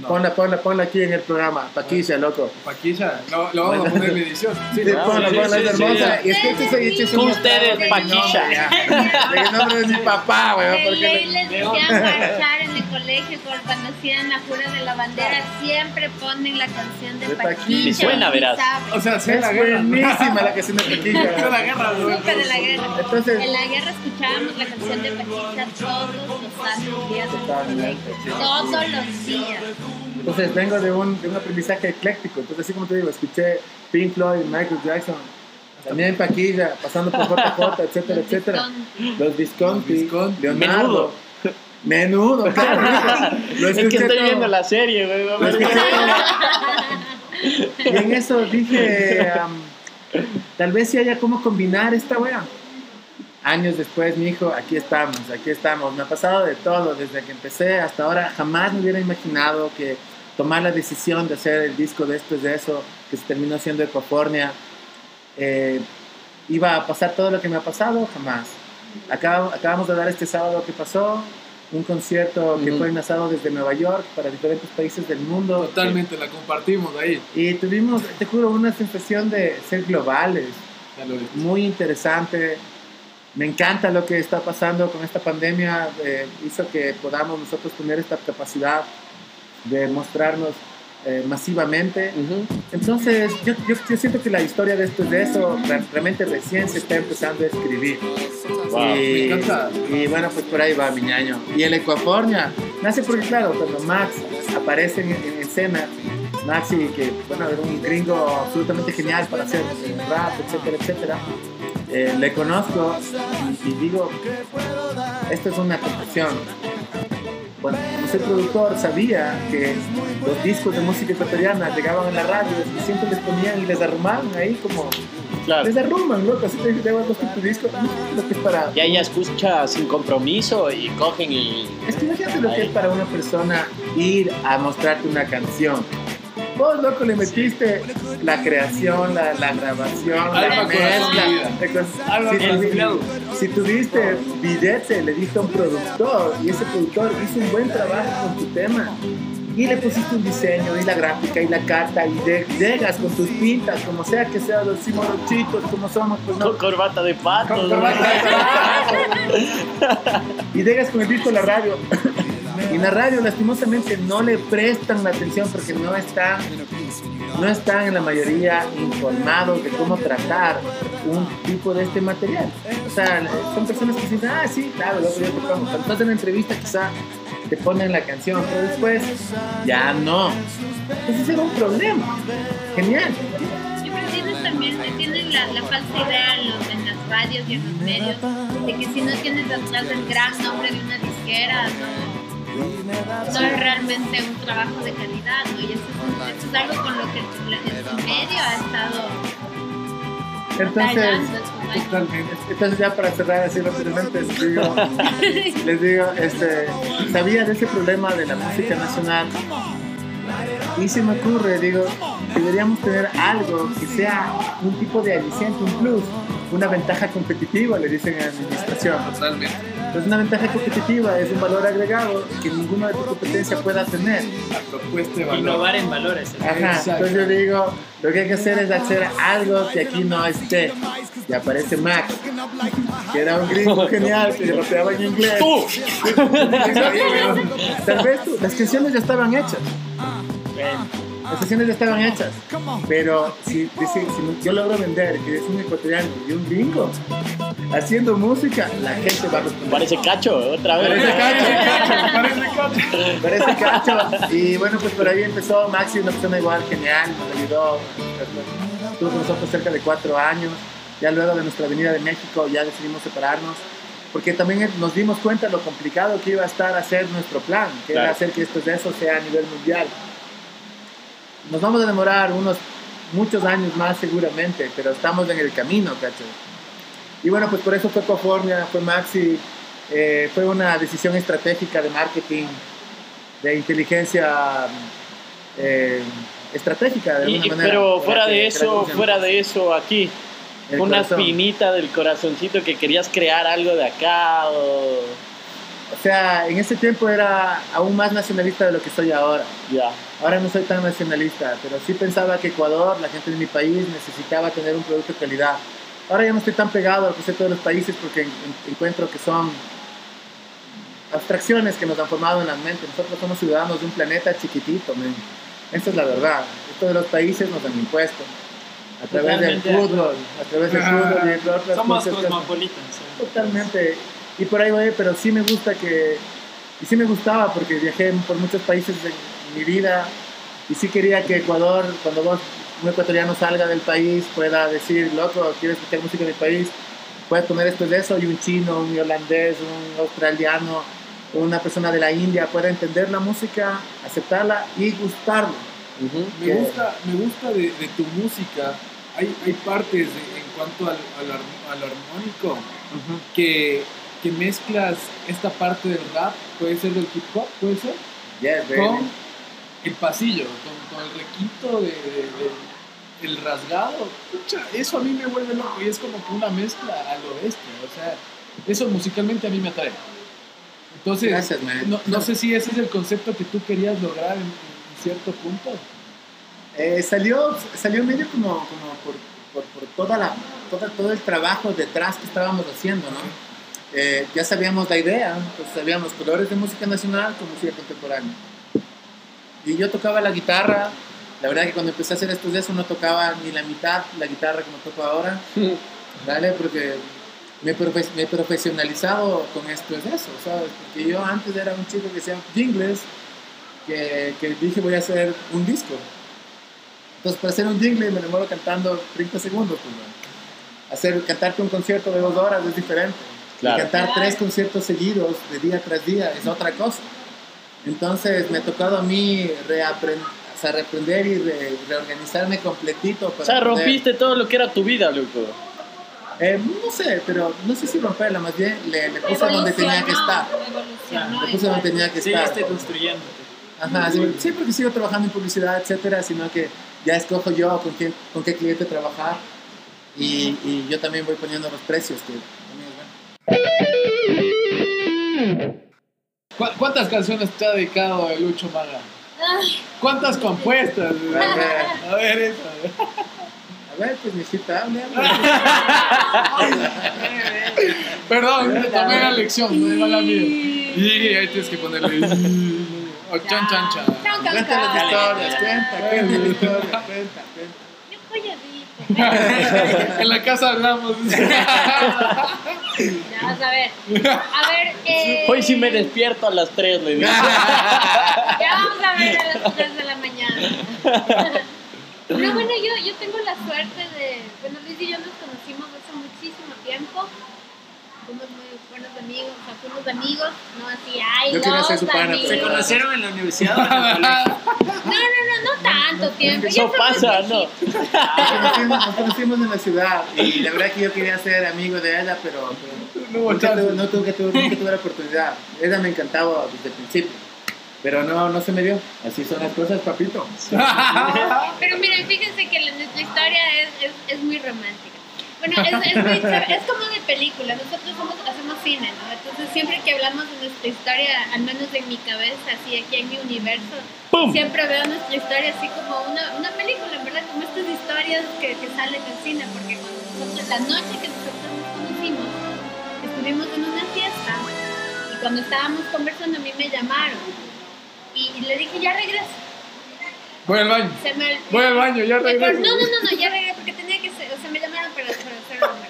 No.
Ponla, ponla, ponla aquí en el programa, Paquisha, loco.
Paquilla, lo, lo vamos a poner en la edición.
Sí, ponla,
sí,
ponla,
sí,
es hermosa.
sí.
Y es que este es, este es un
Ustedes.
De el nombre de mi papá, weón, porque...
ley les decían marchar en el colegio cuando hacían la jura de la bandera, siempre ponen la canción de. Paquilla.
Me suena, verás.
O sea,
Es
la guerra.
buenísima la canción de Paquisha.
Sé la guerra.
Súper de la guerra.
Entonces-
en la guerra escuchábamos la canción de Paquilla todos los días. Todos los días.
Entonces vengo de un, de un aprendizaje ecléctico. Entonces, así como te digo, escuché Pink Floyd, Michael Jackson, también Paquilla, pasando por JJ, etcétera,
Los
etcétera. Los Visconti,
Los Visconti.
Leonardo. Menudo, claro. Lo
Es que estoy
todo.
viendo la serie, güey.
Y en eso dije, tal vez si haya cómo combinar esta wea. Años después, mi hijo, aquí estamos, aquí estamos. Me ha pasado de todo, desde que empecé hasta ahora. Jamás me hubiera imaginado que tomar la decisión de hacer el disco después de eso, que se terminó siendo Ecofornia, eh, iba a pasar todo lo que me ha pasado, jamás. Acab- acabamos de dar este sábado que pasó, un concierto que
Ujú.
fue enlazado desde Nueva York para diferentes países del mundo.
Totalmente, la compartimos ahí.
Y tuvimos, te juro, una sensación de ser globales, muy interesante. Me encanta lo que está pasando con esta pandemia. eh, hizo que podamos nosotros tener esta capacidad de mostrarnos eh, masivamente.
Ujú.
Entonces, yo, yo, yo siento que la historia de esto es de eso. Re- Realmente recién se está empezando a escribir.
Wow.
y, y bueno, pues por ahí va mi ñaño. Y el Ecuafornia nace porque, claro, cuando Max aparece en, en escena, Maxi, que bueno, era un gringo absolutamente genial para hacer rap, etcétera, etcétera, eh, le conozco y, y digo, esto es una confesión. Bueno, como soy productor, sabía que los discos de música ecuatoriana llegaban a la radio y siempre les ponían y les arrumaban ahí como...
Claro.
Les arruman, loco, así te llevan dos tu disco, lo que es para...
Ya ella escucha sin compromiso y cogen y.
Es que imagínate lo que es para una persona ir a mostrarte una canción. Vos, loco, le metiste la creación, la, la grabación, la mezcla. si,
corazón y vida.
tuvi- si tuviste billete, le diste a un productor y ese productor hizo un buen trabajo con tu tema. Y le pusiste un diseño, y la gráfica, y la carta, y de- llegas con tus pintas, como sea que sea, los simolochitos, como somos, pues no.
Con corbata de pato.
Con corbata y llegas con el disco a la radio. Y en la radio, lastimosamente, no le prestan la atención porque no están, no están en la mayoría informados de cómo tratar un tipo de este material. O sea, son personas que dicen, ah, sí, claro, yo estás en la entrevista, quizá te ponen la canción, pero después ya no. Entonces era un problema. Genial.
Y pero tienes también, tienen la, la falsa idea los- en las radios y en los medios de que si no tienes atrás el gran nombre de una disquera, no, no es realmente un trabajo de calidad, ¿no? Y eso es, un- eso es algo con lo que el, medio ha estado
Entonces, entonces ya para cerrar así rápidamente, les digo, les digo, este, sabía de ese problema de la música nacional y se me ocurre, digo, deberíamos tener algo que sea un tipo de aliciente, un plus, una ventaja competitiva, le dicen en administración.
Totalmente.
Entonces una ventaja competitiva es un valor agregado que ninguna de tu competencia pueda tener.
La propuesta de valor.
Innovar en valores.
Ajá,
Exacto.
entonces yo digo, lo que hay que hacer es hacer algo que aquí no esté. Y aparece Max, que era un gringo genial, que rapeaba en inglés.
¡Tú!
Tal vez tú, las canciones ya estaban hechas. Las canciones ya estaban hechas. Pero si, si- si yo logro vender que es un ecuatoriano y un gringo haciendo música, la gente va a responder.
Parece cacho, otra vez.
Parece cacho, parece cacho. Parece cacho. Y bueno, pues por ahí empezó Maxi, una persona igual genial, nos ayudó. Estuvo con nosotros cerca de cuatro años. Ya luego de nuestra venida de México ya decidimos separarnos, porque también nos dimos cuenta de lo complicado que iba a estar hacer nuestro plan, que
Claro.
era hacer que esto de eso sea a nivel mundial. Nos vamos a demorar unos muchos años más seguramente, pero estamos en el camino, ¿cachai? Y bueno, pues por eso fue Cofornia, fue Maxi, eh, fue una decisión estratégica de marketing, de inteligencia eh, estratégica de
Y-
manera.
pero fuera de eso, fuera de eso, aquí,
El
una
corazón.
espinita del corazoncito que querías crear algo de acá o
O sea, en ese tiempo era aún más nacionalista de lo que soy ahora.
ya.
Ahora no soy tan nacionalista, pero sí pensaba que Ecuador, la gente de mi país, necesitaba tener un producto de calidad. Ahora ya no estoy tan pegado al concepto de los países porque en- en- encuentro que son abstracciones que nos han formado en la mente. Nosotros somos ciudadanos de un planeta chiquitito, men. Esa es la verdad. Esto de los países nos han impuesto. A través del
Totalmente
fútbol, a través del fútbol y de otras
Somos cosmopolitas. ¿eh?
Totalmente. Y por ahí voy, pero sí me gusta que... Y sí me gustaba porque viajé por muchos países de mi vida y sí quería que Ecuador, cuando vos, un ecuatoriano salga del país, pueda decir, loco, quiero escuchar música de mi país, puedes poner esto de eso y un chino, un holandés, un australiano, una persona de la India pueda entender la música, aceptarla y gustarla.
Me
Que-
gusta, me gusta de, de tu música. Hay, hay partes de- en cuanto al, al, ar- al armónico que, que mezclas esta parte del rap, puede ser del hip hop, puede ser,
Yes,
con el pasillo, con, con el requinto de- de- el rasgado. Pucha, eso a mí me vuelve loco y es como que una mezcla a lo bestia. O sea, eso musicalmente a mí me atrae. Entonces,
Gracias, man.
no, no sé si ese es el concepto que tú querías lograr en, en cierto punto.
Eh, salió, salió medio como, como por, por, por toda la, toda, todo el trabajo detrás que estábamos haciendo, ¿no? Eh, ya sabíamos la idea, pues sabíamos colores de música nacional con música contemporánea. Y yo tocaba la guitarra, la verdad que cuando empecé a hacer esto de eso no tocaba ni la mitad la guitarra como toco ahora, ¿vale? Porque me, profe- me he profesionalizado con esto es eso, ¿sabes? Porque yo antes era un chico que hacía jingles, que, que dije voy a hacer un disco. Entonces, para hacer un jingle me demoro cantando 30 segundos. Pues, ¿no? Hacer, cantarte un concierto de dos horas es diferente.
Claro.
Y cantar tres conciertos seguidos de día tras día es otra cosa. Entonces, me ha tocado a mí reaprender, sea, reaprender y re- reorganizarme completito. Para
O sea,
poder-
rompiste todo lo que era tu vida, loco.
Eh, no sé, pero no sé si romperla, más bien le, le puse donde tenía que estar.
Evolucionó.
Le puse donde tenía que estar.
estoy construyendo.
Ajá, sí, sí, porque sigo trabajando en publicidad, etcétera, sino que ya escojo yo con, quién, con qué cliente trabajar y, y yo también voy poniendo los precios, que también es bueno.
¿Cu- ¿Cuántas canciones te ha dedicado el Lucho Maga? ¿Cuántas compuestas?
A ver,
A ver eso.
a ver, pues mi hijita, hable.
Perdón, tomé la lección, no es la mía. Y ahí tienes que ponerle. O chan chan chan.
Chan,
Cuenta las historias, cuenta, cuenta la historia, cuenta, cuenta.
Yo polladito.
En la casa hablamos.
Ya vas a ver. A ver, eh,
Hoy sí me despierto a las 3, le digo.
Ya vamos a ver a las 3 de la mañana. Pero bueno, yo, yo tengo la suerte de. Bueno, Luis y yo nos conocimos hace muchísimo tiempo. Muy amigos, o sea, fuimos amigos, no así, ay,
Yo quería
los
ser su pana,
amigos.
¿Se conocieron en la universidad o en?
No, no, no, no tanto tiempo.
Eso pasa, ¿no?
Nos conocimos, en la ciudad y la verdad que yo quería ser amigo de ella, pero, pero nunca, tuve, no tuve, tuve- nunca tuve la oportunidad. Ella me encantaba desde el principio, pero no, no se me dio. Así son las cosas, papito.
Pero miren, fíjense que la- nuestra historia es, es, es muy romántica. Bueno, es, es, muy es como de película. Nosotros somos, hacemos cine, ¿no? Entonces, siempre que hablamos de nuestra historia, al menos en mi cabeza, así aquí en mi universo,
¡Pum!
siempre veo nuestra historia así como una, una película, en verdad, como estas historias que, que salen en cine, porque cuando nosotros, la noche que nosotros nos conocimos, estuvimos en una fiesta y cuando estábamos conversando a mí me llamaron y, y le dije, ya regreso.
Voy al baño.
Se me,
Voy al baño, ya
pero
regreso.
no, no, no, no, ya regresé porque tenía que ser, o sea, me llamaron para, para hacer cosa.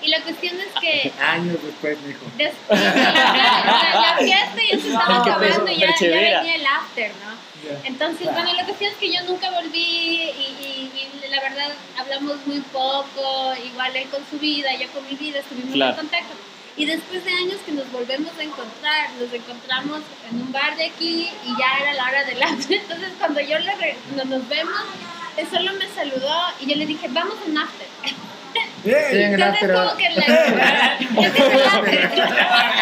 Y la cuestión es que
Años después, mijo.
des- la, la- la fiesta ya se estaba
Ah,
acabando y ya, venía el after, ¿no? Entonces, bueno, la cuestión es que yo nunca volví y, y- y la verdad hablamos muy poco, igual él con su vida, yo con mi vida, estuvimos
Claro.
en contacto. Y después de años que nos volvemos a encontrar, nos encontramos en un bar de aquí y ya era la hora del after. Entonces, cuando yo le re- no nos vemos, él solo me saludó y yo le dije, vamos a un after.
Sí,
Entonces, como que la...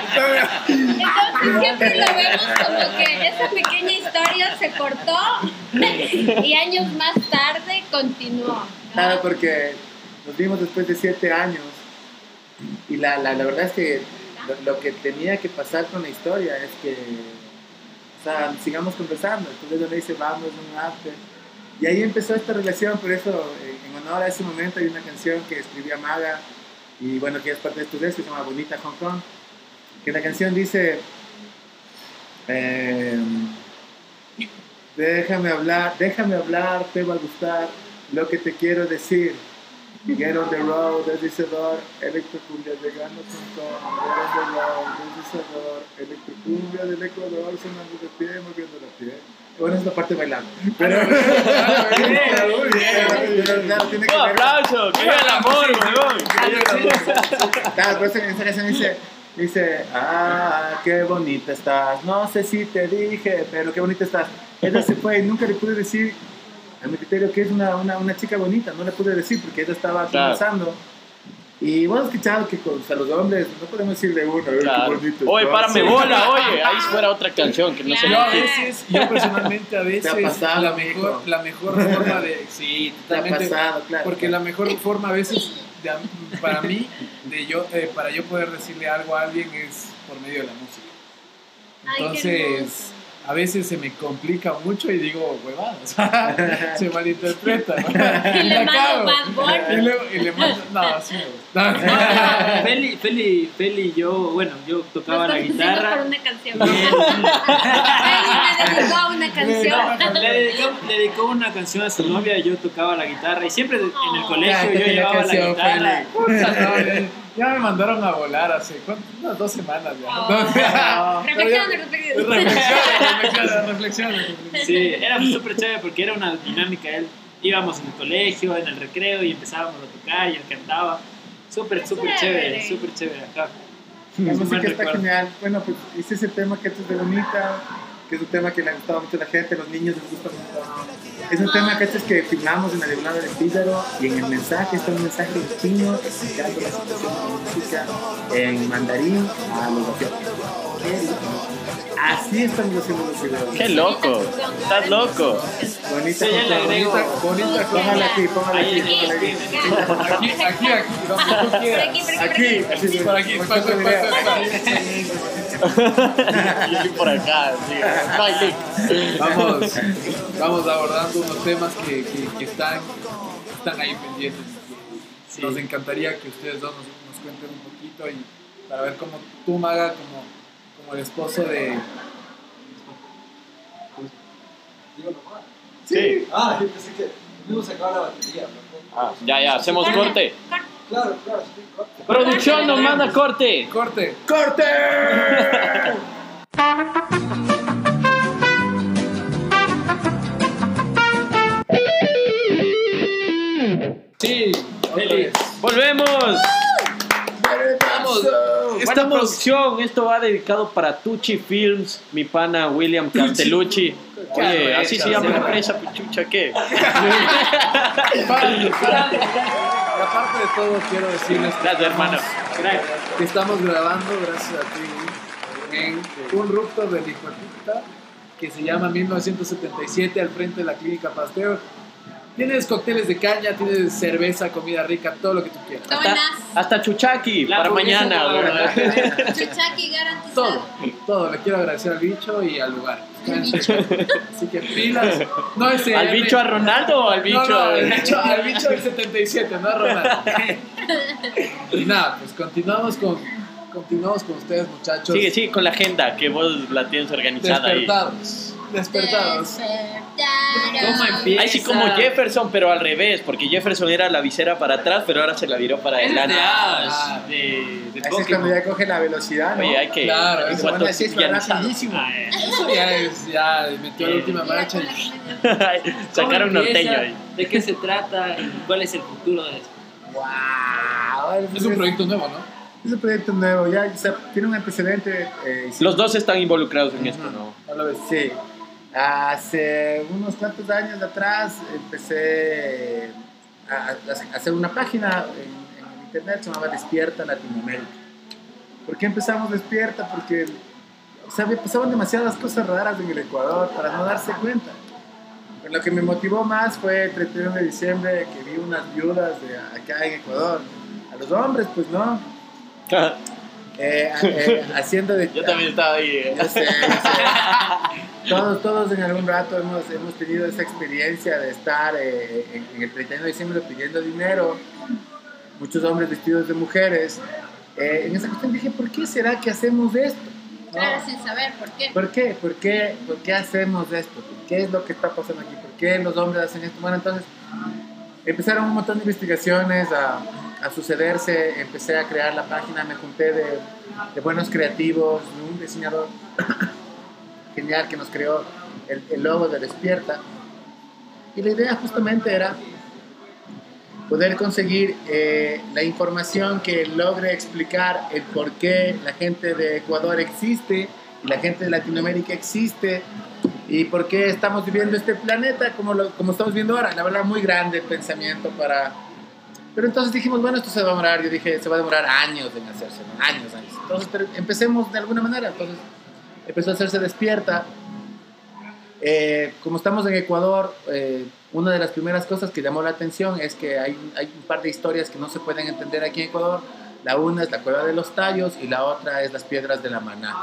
Entonces siempre lo vemos como que esa pequeña historia se cortó y años más tarde continuó. ¿no?
Claro, porque nos vimos después de siete años y la, la, la verdad es que lo, que tenía que pasar con la historia es que, o sea, sigamos conversando. Entonces yo le dice, vamos, un after. Y ahí empezó esta relación, por eso, eh, en honor a ese momento, hay una canción que escribía Maga, y bueno, que es parte de tu disco, se llama Bonita Hong Kong, que la canción dice, eh, déjame hablar, déjame hablar, te va a gustar lo que te quiero decir. Get on the road, deslizador, electrocumbia, llegando a Hong Kong. Get on the road, deslizador, electrocumbia del Ecuador, sonando de pie, moviendo la piel. Bueno, es la parte bailando. Pero, pero, pero, claro, tiene que
Un aplauso, que el amor.
Claro, por eso en esa canción dice, dice, ah, qué bonita estás. No sé si te dije, pero qué bonita estás. Ella se fue y nunca le pude decir, a mi criterio, que es una, una, una chica bonita. No le pude decir porque ella estaba
Claro.
conversando. Y bueno, escuchado que con, a los hombres no podemos decir de uno, "Ay,
Claro.
qué bonito.
Oye,
estás".
párame bola, oye. Ahí fuera otra canción que no se
Yo a veces, yo personalmente a veces,
pasado,
la mejor, la mejor forma de... Sí,
Te ha
totalmente.
pasado, claro.
Porque la mejor forma a veces, de para mí, de yo, eh, para yo poder decirle algo a alguien es por medio de la música.
Ay, qué
Entonces,
hermoso.
A veces se me complica mucho y digo, huevadas, se malinterpreta. ¿no?
Y le mando. Bad Bunny.
Y y le mando, no, sí me gusta.
Feli, Feli, Feli y yo, bueno, yo tocaba
Nos
la
conocimos por
guitarra.
una canción. Ay, me dedicó a una canción.
Le dedicó, le dedicó una canción a su novia, yo tocaba la guitarra y siempre en el
Oh.
colegio yo llevaba la guitarra.
Puta, no, ya- me mandaron a volar hace ¿cuánto? unas dos semanas ya.
Oh.
No,
Reflexiona,
pero
reflexiona.
ya- Reflexiona, reflexiona, reflexiona.
Sí, era súper chévere porque era una dinámica. Él, íbamos en el colegio, en el recreo y empezábamos a tocar y él cantaba. Súper, súper chévere, súper chévere acá.
La música está
recuerdo.
genial. Bueno, pues hice ese tema que es de bonita, que es un tema que le ha gustado mucho a la gente, a los niños les gusta mucho. Es un tema que es que filmamos en la Diagonal del Píldaro y en el mensaje está un mensaje en chino explicando la situación de la música en mandarín a los asiáticos. Así estamos haciendo los videos.
Qué loco. Estás loco.
Bonita, bonita, bonita, bonita, póngala aquí, póngala aquí, póngala aquí.
Aquí, aquí, aquí,
aquí, por aquí, por
Aquí,
aquí.
así,
Por aquí,
por
pasa,
aquí,
pasa,
Y aquí por acá.
Vamos, vamos abordando unos temas que, que, que están, están ahí pendientes.
Sí.
Nos encantaría que ustedes dos nos, nos cuenten un poquito y para ver cómo tú, Maga, como, como el esposo de...
Sí.
Ah, yo pensé que no se acaba la batería. ¿no?
Ah, ya, ya, hacemos corte.
Claro, claro, sí, corte.
Producción nos manda corte.
¡Corte!
¡Corte!
Sí,
Feliz.
Volvemos.
Vamos.
Buena
Estamos...
producción. Esto va dedicado para Tucci Films, mi pana William Castellucci. Oye, así se llama la empresa, puchucha, ¿qué?
Y aparte de todo, quiero decirles que
Gracias, hermano.
que estamos grabando, gracias a ti, en un hijo de puta que se llama 1977 al frente de la clínica Pasteur. Tienes cócteles de caña, tienes cerveza, comida rica, todo lo que tú quieras.
Hasta, hasta Chuchaki,
La
para mañana.
no va a
güey.
haber.
Chuchaki garantizado.
Todo, todo. Le quiero agradecer al bicho y al lugar. Así que pilas. No ese
¿Al bicho a Ronaldo o al bicho?
No, no,
a-
al bicho, al bicho del 77, no a Ronaldo. y nada, pues continuamos con, continuamos con ustedes, muchachos.
Sigue, sigue con la agenda que vos la tienes organizada ahí.
Despertados. Despertados.
Despertar.
¿Cómo empieza?
Ahí sí como Jefferson, pero al revés, porque Jefferson era la visera para atrás, pero ahora se la viró para
Es de
adelante.
Ash, de, de
Así es cuando ya coge la velocidad, ¿no?
Oye, hay que...
Claro,
Bueno, así es rapidísimo.
Ah, eh.
Eso ya es, ya metió la última marcha. y-
Sacaron
¿Cómo
norteño ahí.
¿De qué se trata? ¿Y cuál es el futuro de esto?
¡Wow!
Es un proyecto nuevo, ¿no?
Es un proyecto nuevo, ya o sea, tiene un antecedente. eh,
Los dos están involucrados en esto, ¿no?
No lo ves, Sí. Hace unos cuantos años atrás empecé a, a hacer una página en, en internet, se llamaba Despierta Latinoamérica. ¿Por qué empezamos Despierta? Porque o sea, me pasaban demasiadas cosas raras en el Ecuador para no darse cuenta. Pero lo que me motivó más fue el 31 de diciembre que vi unas viudas de acá en Ecuador. A los hombres, pues no. Eh, eh, haciendo de...
Yo también estaba ahí. eh.
Yo sé, yo sé. Todos, todos en algún rato hemos, hemos tenido esa experiencia de estar eh, en, en el 31 de diciembre pidiendo dinero, muchos hombres vestidos de mujeres. Eh, en esa cuestión dije, ¿por qué será que hacemos esto? ¿No?
Claro, sin saber por qué.
¿Por qué? ¿Por qué? ¿Por qué hacemos esto? ¿Qué es lo que está pasando aquí? ¿Por qué los hombres hacen esto? Bueno, entonces empezaron un montón de investigaciones a, a sucederse, empecé a crear la página, me junté de, de buenos creativos, un diseñador genial que nos creó el, el logo de Despierta. Y la idea justamente era poder conseguir eh, la información que logre explicar el por qué la gente de Ecuador existe y la gente de Latinoamérica existe y por qué estamos viviendo este planeta como, lo, como estamos viendo ahora. La verdad, muy grande el pensamiento para... Pero entonces dijimos, bueno, esto se va a demorar, yo dije, se va a demorar años en hacerse, ¿no? años, años. Entonces, empecemos de alguna manera. Entonces, empezó a hacerse despierta. Eh, como estamos en Ecuador, eh, una de las primeras cosas que llamó la atención es que hay, hay un par de historias que no se pueden entender aquí en Ecuador. La una es la cueva de los tallos y la otra es las piedras de la maná.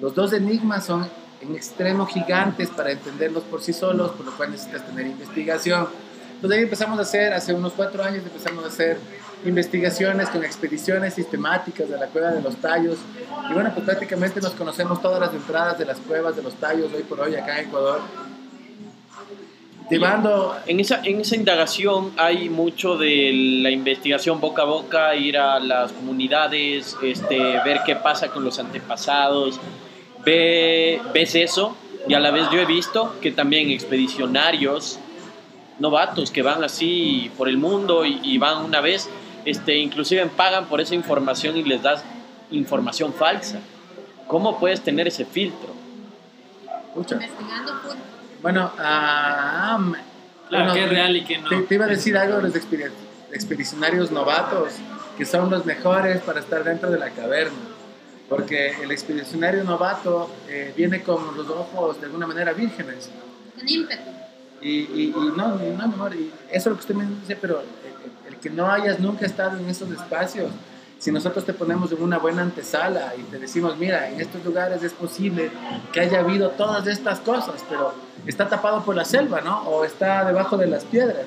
Los dos enigmas son en extremo gigantes para entenderlos por sí solos, por lo cual necesitas tener investigación. Entonces ahí empezamos a hacer, hace unos cuatro años empezamos a hacer investigaciones con expediciones sistemáticas de la cueva de los tallos. Y bueno, pues prácticamente nos conocemos todas las entradas de las cuevas de los tallos hoy por hoy acá en Ecuador. Llevando
En esa, en esa indagación hay mucho de la investigación boca a boca, ir a las comunidades, este, ver qué pasa con los antepasados. Ve, ves eso y a la vez yo he visto que también expedicionarios novatos que van así por el mundo y, y van una vez, este, inclusive pagan por esa información y les das información falsa. ¿Cómo puedes tener ese filtro?
Investigando full.
Bueno, ah, mm,
Claro,
bueno,
qué es real y qué no.
Te, te iba a decir algo de los expedi- expedicionarios novatos, que son los mejores para estar dentro de la caverna. Porque el expedicionario novato eh, viene con los ojos de alguna manera vírgenes.
Con ímpetu.
Y, y, y no, no, mi amor, y eso es lo que usted me dice, pero no hayas nunca estado en esos espacios, si nosotros te ponemos en una buena antesala y te decimos, mira, en estos lugares es posible que haya habido todas estas cosas, pero está tapado por la selva, ¿no? O está debajo de las piedras.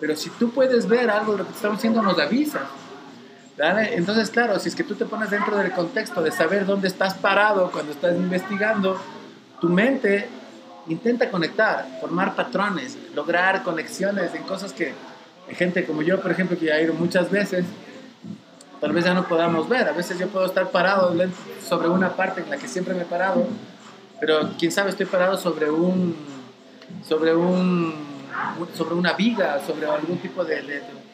Pero si tú puedes ver algo de lo que estamos diciendo, nos avisas. Entonces, claro, si es que tú te pones dentro del contexto de saber dónde estás parado cuando estás investigando, tu mente intenta conectar, formar patrones, lograr conexiones en cosas que gente como yo, por ejemplo, que ya he ido muchas veces, tal vez ya no podamos ver. A veces yo puedo estar parado sobre una parte en la que siempre me he parado, pero quién sabe estoy parado sobre un sobre un sobre una viga, sobre algún tipo de, de- de-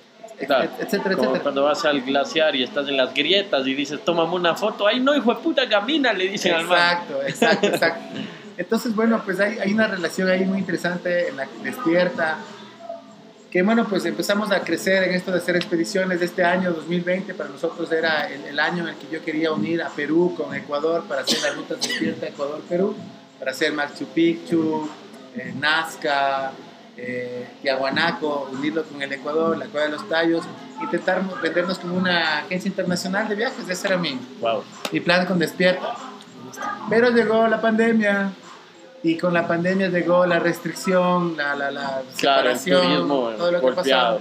Claro,
etcétera,
Como
etcétera.
cuando vas al glaciar y estás en las grietas y dices, tómame una foto. Ay, no, hijo de puta, camina, le dicen al man.
Exacto, exacto, exacto. Entonces, bueno, pues hay, hay una relación ahí muy interesante en la que despierta. Que bueno, pues empezamos a crecer en esto de hacer expediciones. Este año, 2020, para nosotros era el, el año en el que yo quería unir a Perú con Ecuador para hacer las rutas despierta Ecuador-Perú, para hacer Machu Picchu, eh, Nazca, eh, Tiahuanaco, unirlo con el Ecuador, la Cueva de los Tallos, intentar vendernos como una agencia internacional de viajes. Ese era mi,
Wow.
mi plan con Despierta. Pero llegó la pandemia y con la pandemia llegó la restricción, la, la, la
Claro, el
separación,
turismo
todo lo que
golpeado.
pasado.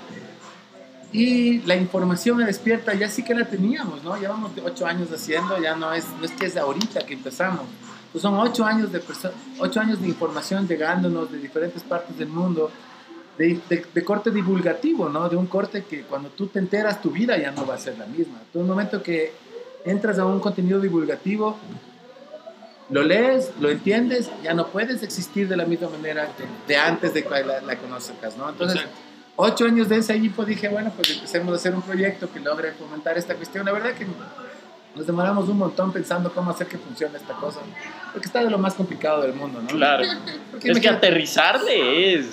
Y la información Despierta ya sí que la teníamos, ¿no? Llevamos ocho años haciendo, ya no es, no es que es ahorita que empezamos. Pues son ocho años, de ocho años de información llegándonos de diferentes partes del mundo, de, de- de corte divulgativo, ¿no? De un corte que cuando tú te enteras, tu vida ya no va a ser la misma. Tú en un momento que entras a un contenido divulgativo, lo lees, lo entiendes, ya no puedes existir de la misma manera de antes de que la, la conozcas, ¿no? Entonces,
Exacto.
ocho años de ese equipo dije, bueno, pues empecemos a hacer un proyecto que logre fomentar esta cuestión. La verdad que nos demoramos un montón pensando cómo hacer que funcione esta cosa, porque está de lo más complicado del mundo, ¿no?
Claro.
Porque
Es que aterrizarle es.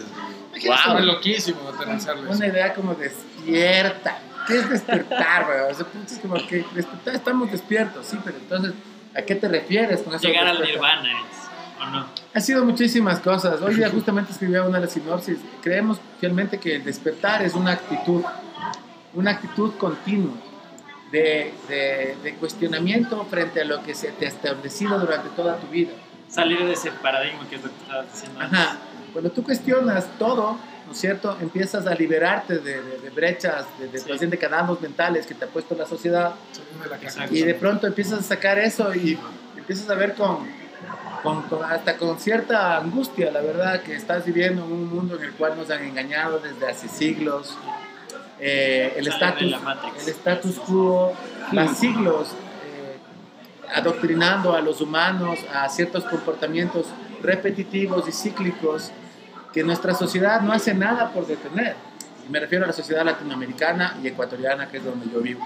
Wow.
Wow.
loquísimo aterrizarles.
una idea como despierta. ¿Qué es despertar, güey? O sea, puta, es como que despertar, estamos despiertos, sí, pero entonces, ¿a qué te refieres con eso?
Llegar al nirvana es, ¿o no?
Ha sido muchísimas cosas. Hoy día justamente escribía una de las sinopsis. Creemos fielmente que el despertar es una actitud, una actitud continua de, de- de cuestionamiento frente a lo que se te ha establecido durante toda tu vida.
Salir de ese paradigma que es lo que estabas diciendo antes.
Ajá. Cuando tú cuestionas todo, ¿no es cierto? Empiezas a liberarte de, de- de brechas, de, de,
Sí.
más bien de candados mentales que te ha puesto la sociedad. Y de pronto empiezas a sacar eso y empiezas a ver con, con- con- hasta con cierta angustia, la verdad, que estás viviendo en un mundo en el cual nos han engañado desde hace siglos. Eh, el
Matrix.
el status quo, las siglos eh, adoctrinando a los humanos a ciertos comportamientos repetitivos y cíclicos que nuestra sociedad no hace nada por detener. Y me refiero a la sociedad latinoamericana y ecuatoriana, que es donde yo vivo.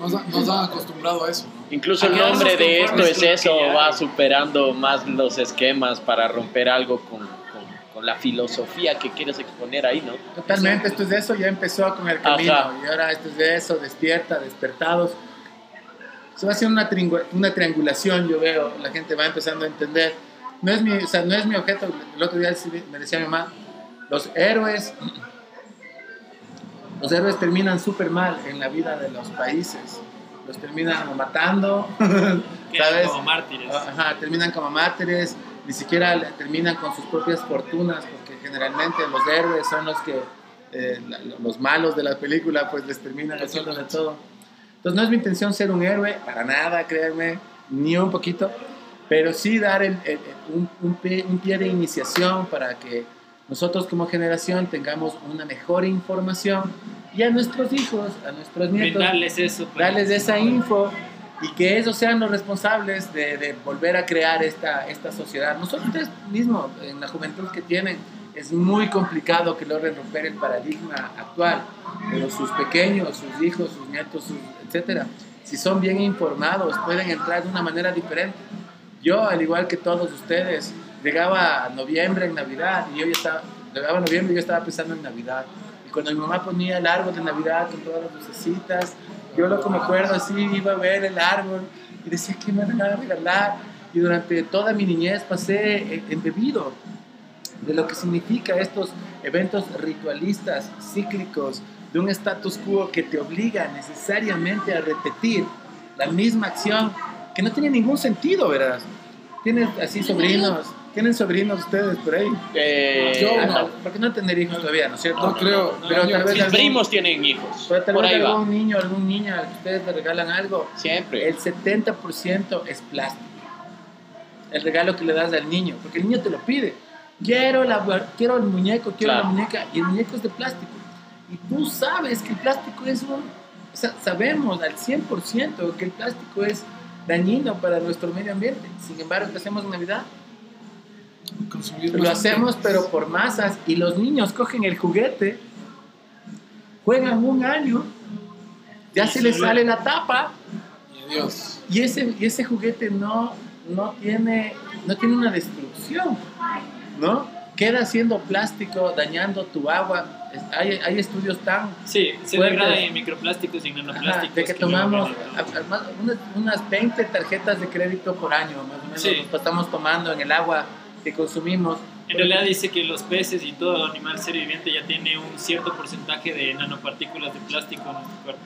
Nos, ha- nos han acostumbrado a eso.
Incluso el nombre de esto es eso, va superando más los esquemas para romper algo con, con- con la filosofía que quieres exponer ahí, ¿no?
Totalmente, esto es de eso, ya empezó con el camino
Ajá.
y ahora esto es de eso, despierta, despertados. Se va haciendo una, una triangulación, yo veo, la gente va empezando a entender. No es mi, o sea, no es mi objeto, el otro día me decía mi mamá, los héroes, los héroes terminan súper mal en la vida de los países, los terminan matando, ¿sabes?
como mártires.
Ajá, terminan como mártires, ni siquiera terminan con sus propias fortunas, porque generalmente los héroes son los que, eh, los malos de la película, pues les terminan haciendo de todo. Entonces no es mi intención ser un héroe, para nada, créanme, ni un poquito, pero sí dar el- el- un, un pie, un pie de iniciación para que nosotros como generación tengamos una mejor información y a nuestros hijos, a nuestros nietos,
Brindarles eso. pues.
darles esa info y que ellos sean los responsables de, de volver a crear esta, esta sociedad. Nosotros mismos, en la juventud que tienen, es muy complicado que logren romper el paradigma actual, pero sus pequeños, sus hijos, sus nietos, sus, etcétera, si son bien informados, pueden entrar de una manera diferente. Yo, al igual que todos ustedes, llegaba a noviembre en Navidad y yo ya estaba, llegaba noviembre yo estaba pensando en Navidad. Y cuando mi mamá ponía el árbol de Navidad con todas las lucecitas, yo lo que me acuerdo así, iba a ver el árbol y decía, ¿qué me van a regalar? Y durante toda mi niñez pasé eh, embebido de lo que significa estos eventos ritualistas, cíclicos, de un status quo que te obliga necesariamente a repetir la misma acción que no tiene ningún sentido, ¿verdad? Tienen así sobrinos, tienen sobrinos ustedes por ahí.
Eh,
Yo no.
no, porque no tener hijos todavía, ¿no es cierto?
No creo.
Pero tal vez
mis
algún-
primos tienen hijos.
pero tal
Por
vez
ahí va.
algún niño, algún niño al que ustedes le regalan algo,
Siempre.
el 70% es plástico. El regalo que le das al niño, porque el niño te lo pide. Quiero, la, quiero el muñeco, quiero
Claro.
la muñeca, y el muñeco es de plástico. Y tú sabes que el plástico es un... o sea, sabemos al 100% que el plástico es dañino para nuestro medio ambiente. Sin embargo, ¿qué hacemos en Navidad?
Consumir
Lo hacemos pero por masas y los niños cogen el juguete, juegan un año, ya se les sale la tapa
Y adiós.
y ese, y ese juguete no, no, tiene, no tiene una destrucción, ¿no? Queda siendo plástico, dañando tu agua. Hay, hay estudios tan...
Sí, se
Fuertes.
degrada en microplásticos y
ajá,
nanoplásticos.
de que
luego
tomamos unas, unas 20 tarjetas de crédito por año, más o menos,
Sí.
nos pasamos tomando en el agua que consumimos.
En realidad dice que los peces y todo animal ser viviente ya tiene un cierto porcentaje de nanopartículas de plástico en nuestro cuerpo.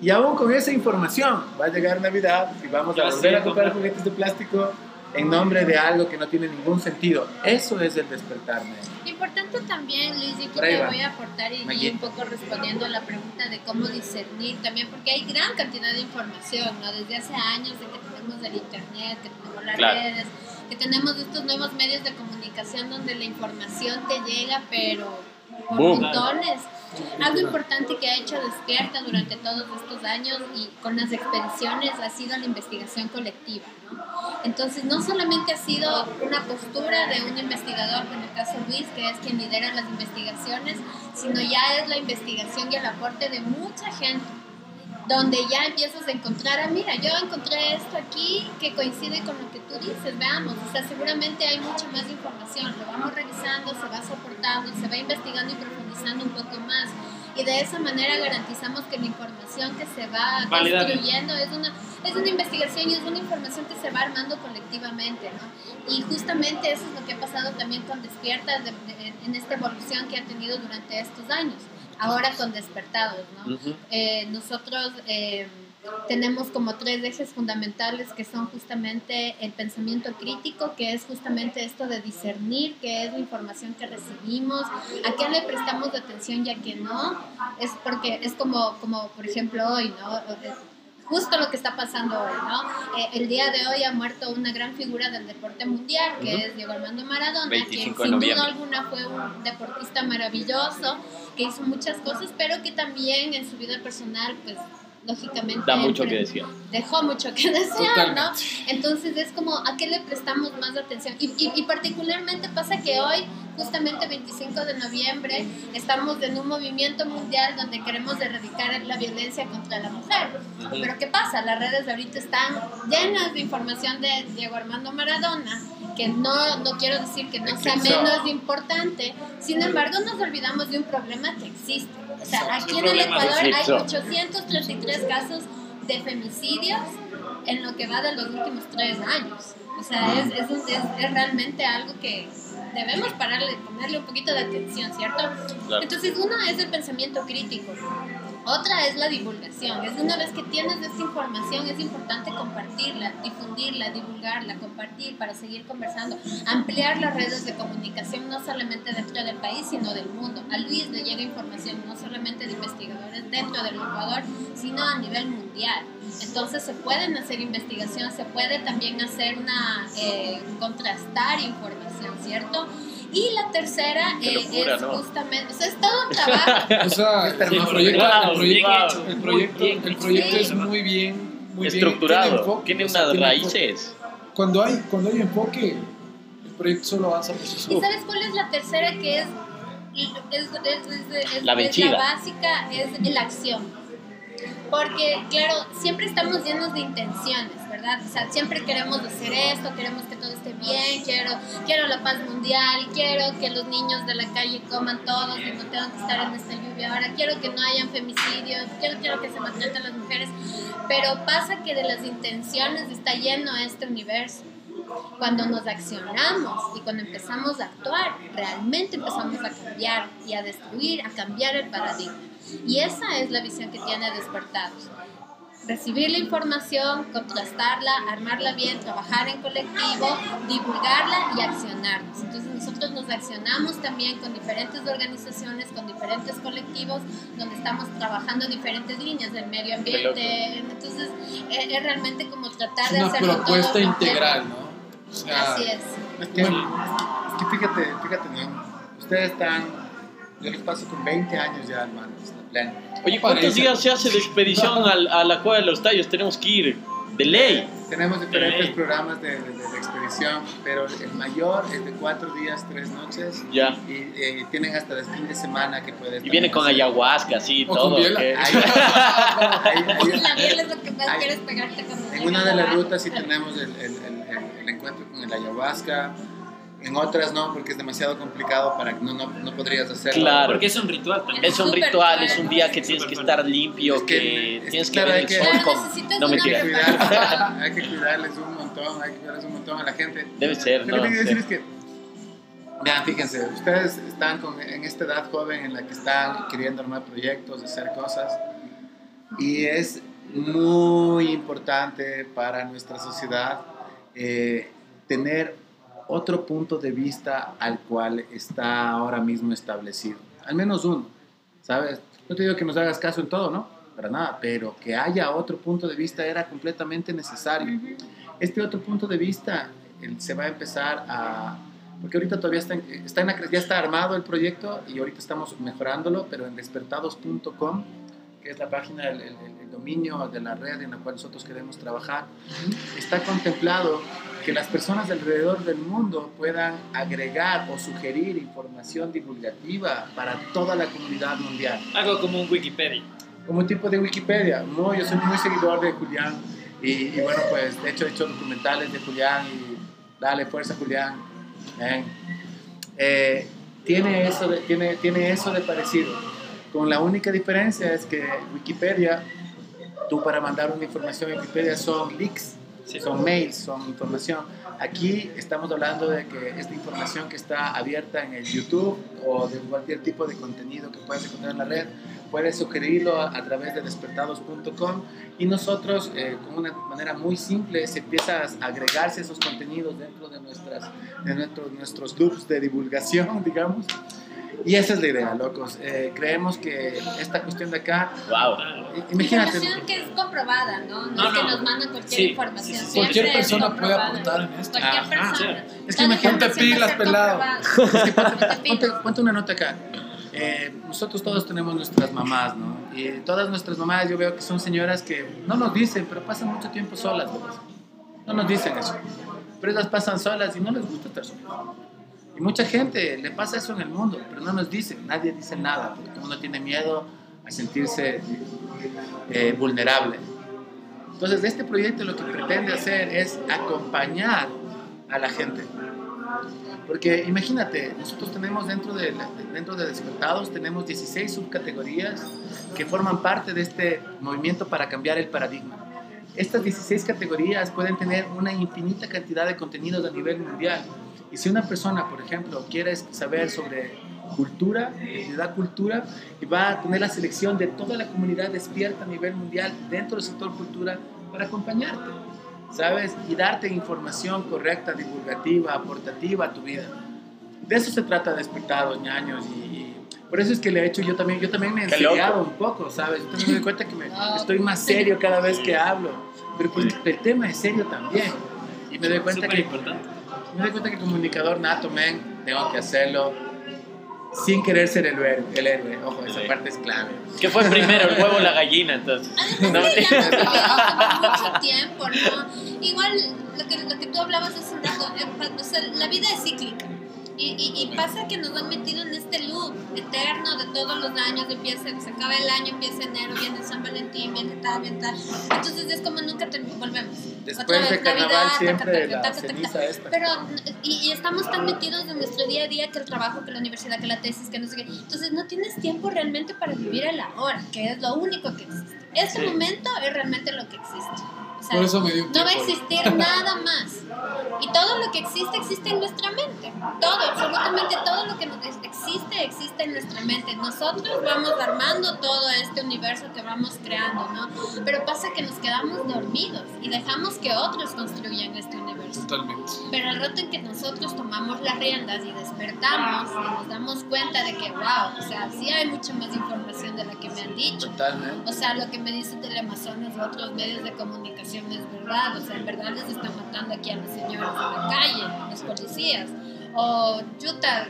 Y aún con esa información va a llegar Navidad y vamos a volver a comprar. juguetes de plástico en nombre de algo que no tiene ningún sentido. Eso es el despertarme.
Importante también, Luis, y aquí te voy a aportar y, un poco respondiendo a la pregunta de cómo discernir también, porque hay gran cantidad de información, ¿no? Desde hace años de que tenemos tenemos el internet, que tenemos las
Claro.
redes, que tenemos estos nuevos medios de comunicación donde la información te llega, pero por
Boom.
montones. Algo importante que ha hecho Despierta durante todos estos años y con las expediciones ha sido la investigación colectiva. ¿no? Entonces, no solamente ha sido una postura de un investigador, en el caso Luis, que es quien lidera las investigaciones, sino ya es la investigación y el aporte de mucha gente donde ya empiezas a encontrar, ah, mira, yo encontré esto aquí que coincide con lo que tú dices, veamos, o sea, seguramente hay mucha más información, lo vamos revisando, se va soportando, se va investigando y profundizando un poco más. Y de esa manera garantizamos que la información que se va construyendo es una, es una investigación y es una información que se va armando colectivamente, ¿no? Y justamente eso es lo que ha pasado también con Despierta de- de- en esta evolución que ha tenido durante estos años, ahora con Despertados, ¿no?
Ujú.
Eh, nosotros eh, tenemos como tres ejes fundamentales que son justamente el pensamiento crítico, que es justamente esto de discernir qué es la información que recibimos, a qué le prestamos atención y a qué no. Es porque es como, como por ejemplo hoy, ¿no? Justo lo que está pasando hoy, ¿no? Eh, el día de hoy ha muerto una gran figura del deporte mundial, que
Ujú.
es Diego Armando Maradona,
25
quien sin duda alguna fue un deportista maravilloso, que hizo muchas cosas, pero que también en su vida personal, pues lógicamente
Da mucho que decir.
dejó mucho que desear, ¿no? Entonces es como, ¿a qué le prestamos más atención? Y, y- y particularmente pasa que hoy, justamente 25 de noviembre, estamos en un movimiento mundial donde queremos erradicar la violencia contra la mujer. Pero ¿qué pasa? Las redes ahorita están llenas de información de Diego Armando Maradona, que no, no quiero decir que no sea menos importante, sin embargo nos olvidamos de un problema que existe. O sea, aquí en el Ecuador hay
Eclipsó.
833 casos de femicidios en lo que va de los últimos tres años. O sea, es, es, es- es realmente algo que debemos pararle, ponerle un poquito de atención, ¿cierto?
Claro.
Entonces, una es el pensamiento crítico. Otra es la divulgación. Es una vez que tienes esta información, es importante compartirla, difundirla, divulgarla, compartir para seguir conversando, ampliar las redes de comunicación no solamente dentro del país, sino del mundo. A Luis le llega información no solamente de investigadores dentro del Ecuador, sino a nivel mundial. Entonces se pueden hacer investigación, se puede también hacer una, eh, contrastar información, ¿cierto? Y la tercera eh,
locura,
es
¿no?
justamente, o sea, es todo un trabajo.
O sea, el proyecto,
claro,
el proyecto,
bien
hecho,
el proyecto,
bien
el proyecto es muy bien, muy bien,
Estructurado.
enfoque,
Tiene
o sea,
unas
tiene enfoque.
raíces.
Cuando hay, cuando hay enfoque, el proyecto solo avanza por sí
¿Y
solo.
sabes cuál es la tercera que es, es, es- es- es-
La
es
vencida.
básica? Es la acción. Porque, claro, siempre estamos llenos de intenciones, ¿verdad? O sea, siempre queremos hacer esto, queremos que todo esté bien, quiero, quiero la paz mundial, quiero que los niños de la calle coman todos y no tengan que estar en esta lluvia ahora, quiero que no hayan femicidios, quiero, quiero que se maltraten las mujeres. Pero pasa que de las intenciones está lleno este universo cuando nos accionamos y cuando empezamos a actuar, realmente empezamos a cambiar y a destruir, a cambiar el paradigma. Y esa es la visión que tiene Despertados. Recibir la información, contrastarla, armarla bien, trabajar en colectivo, divulgarla y accionarnos. Entonces nosotros nos accionamos también con diferentes organizaciones, con diferentes colectivos, donde estamos trabajando diferentes líneas del medio ambiente. Entonces es, es realmente como tratar
Es
de
una
hacerlo todo
propuesta
completo.
integral, ¿no? O sea,
Así es.
Es que, es que fíjate, fíjate, ¿no? Ustedes están, yo les paso con 20 años ya, hermanos, pleno.
Oye, ¿cuántos
Parece.
días se hace de expedición al- a la cueva de los tallos? Tenemos que ir. De ley.
Tenemos diferentes
Ey.
programas de, de- de expedición, pero el mayor es de 4 días, 3 noches.
Ya.
Y eh, tienen hasta el fin de semana que puedes.
Y viene con
hacer.
ayahuasca, así,
O
todo.
con.
¿qué?
Ahí- ahí- ahí-
La miel es lo que más quieres pegarte con
En una de las rutas sí tenemos el, el- el- el- el encuentro con el ayahuasca, en otras no, porque es demasiado complicado para que no, no, no podrías hacerlo.
Claro.
Porque es un ritual también.
Es un
Súper
ritual,
claro.
es un día que tienes que estar limpio,
Es que-
que,
es que,
tienes que
claro,
ver
hay
el
que-
sol
Claro,
con... No,
una
mentira.
Hay que, cuidarles, hay que cuidarles un montón, hay que cuidarles un montón a la gente.
Debe ser,
Lo que
¿no?
quiero decir es que, vean, fíjense, ustedes están con- en esta edad joven en la que están queriendo armar proyectos, hacer cosas, y es muy importante para nuestra sociedad eh, tener otro punto de vista al cual está ahora mismo establecido. Al menos uno, ¿sabes? No te digo que nos hagas caso en todo, ¿no? para nada, pero que haya otro punto de vista era completamente necesario. Este otro punto de vista el- se va a empezar a... Porque ahorita todavía está, en- está en la ya está armado el proyecto y ahorita estamos mejorándolo, pero en despertados.com, que es la página, el, el- el dominio de la red en la cual nosotros queremos trabajar, está contemplado que las personas alrededor del mundo puedan agregar o sugerir información divulgativa para toda la comunidad mundial
Algo como un Wikipedia.
como un tipo de Wikipedia. No, yo soy muy seguidor de Julián y, y bueno, pues de hecho he hecho documentales de Julián y dale fuerza Julián. Eh, tiene, eso de, tiene, tiene eso de parecido. Con la única diferencia es que Wikipedia, tú para mandar una información a Wikipedia son leaks,
Sí.
son mails, son información. Aquí estamos hablando de que esta información que está abierta en el YouTube o de cualquier tipo de contenido que puedas encontrar en la red, puedes sugerirlo a, a través de despertados.com y nosotros, eh, con una manera muy simple, se empieza a agregarse esos contenidos dentro de, nuestras, de nuestros, nuestros loops de divulgación, digamos. Y esa es la idea, locos. Eh, creemos que esta cuestión de acá,
Wow.
imagínate,
Información que es comprobada, ¿no? No,
No,
es que
no.
nos mandan cualquier
Sí,
información.
sí, sí,
Cualquier persona puede aportar en esto.
Cualquier
Ajá.
persona.
Es que imagínate
pilas, pelado.
Es que ponte,
Ponte
ponte- una nota acá. Eh, nosotros todos tenemos nuestras mamás, ¿no? Y todas nuestras mamás yo veo que son señoras que no nos dicen, pero pasan mucho tiempo solas, ¿verdad? No nos dicen eso. Pero ellas pasan solas y no les gusta estar solas. Y mucha gente le pasa eso en el mundo, pero no nos dicen, nadie dice nada, porque uno tiene miedo a sentirse eh, vulnerable. Entonces, este proyecto lo que pretende hacer es acompañar a la gente. Porque imagínate, nosotros tenemos dentro de, dentro de Despertados, tenemos 16 subcategorías que forman parte de este movimiento para cambiar el paradigma. Estas 16 categorías pueden tener una infinita cantidad de contenidos a nivel mundial. Y si una persona, por ejemplo, quiere saber sobre cultura, identidad cultura, y va a tener la selección de toda la comunidad despierta a nivel mundial dentro del sector cultura para acompañarte. ¿sabes? Y darte información correcta, divulgativa, aportativa a tu vida. De eso se trata Despertados, ñaños, y, y por eso es que le he hecho yo también, yo también me he
loco.
un poco, ¿sabes? Yo también me doy cuenta que me,
No.
estoy más serio cada vez que hablo, pero pues el tema es serio también. Y me doy cuenta
Súper
que,
importante.
Me doy cuenta que comunicador nato, men, tengo que hacerlo sin querer ser el héroe, el héroe. Ojo, esa
Sí.
parte es clave.
¿Qué fue primero, el huevo o la gallina entonces?
Además hemos vivido mucho tiempo, ¿no? Igual lo que, lo que tú hablabas hace un rato, eh, o sea, la vida es cíclica. Y, y, y pasa que nos han metido en este loop eterno de todos los años, empieza, se acaba el año, empieza enero, viene San Valentín, viene tal, viene tal. Entonces es como nunca termi- volvemos.
Después
Otra
de
vez,
carnaval
Navidad,
siempre
taca, taca, taca,
esta.
Pero, y, y estamos tan metidos en nuestro día a día que el trabajo, que la universidad, que la tesis, que no sé qué. Entonces no tienes tiempo realmente para vivir el ahora, que es lo único que existe. Este
Sí.
momento es realmente lo que existe. O sea,
Por eso me dio
no va a existir nada más. Y todo lo que existe, existe en nuestra mente. Todo, absolutamente todo lo que nos existe, existe en nuestra mente. Nosotros vamos armando todo este universo que vamos creando, ¿no? Pero pasa que nos quedamos dormidos y dejamos que otros construyan este universo.
Totalmente.
Pero al rato en que nosotros tomamos las riendas y despertamos y nos damos cuenta de que, wow, o sea, sí hay mucha más información de la que me han dicho.
Totalmente.
O sea, lo que me dice Teleamazonas u otros medios de comunicación es verdad. O sea, en verdad les están matando aquí a los señores de la calle, los policías. O, chuta,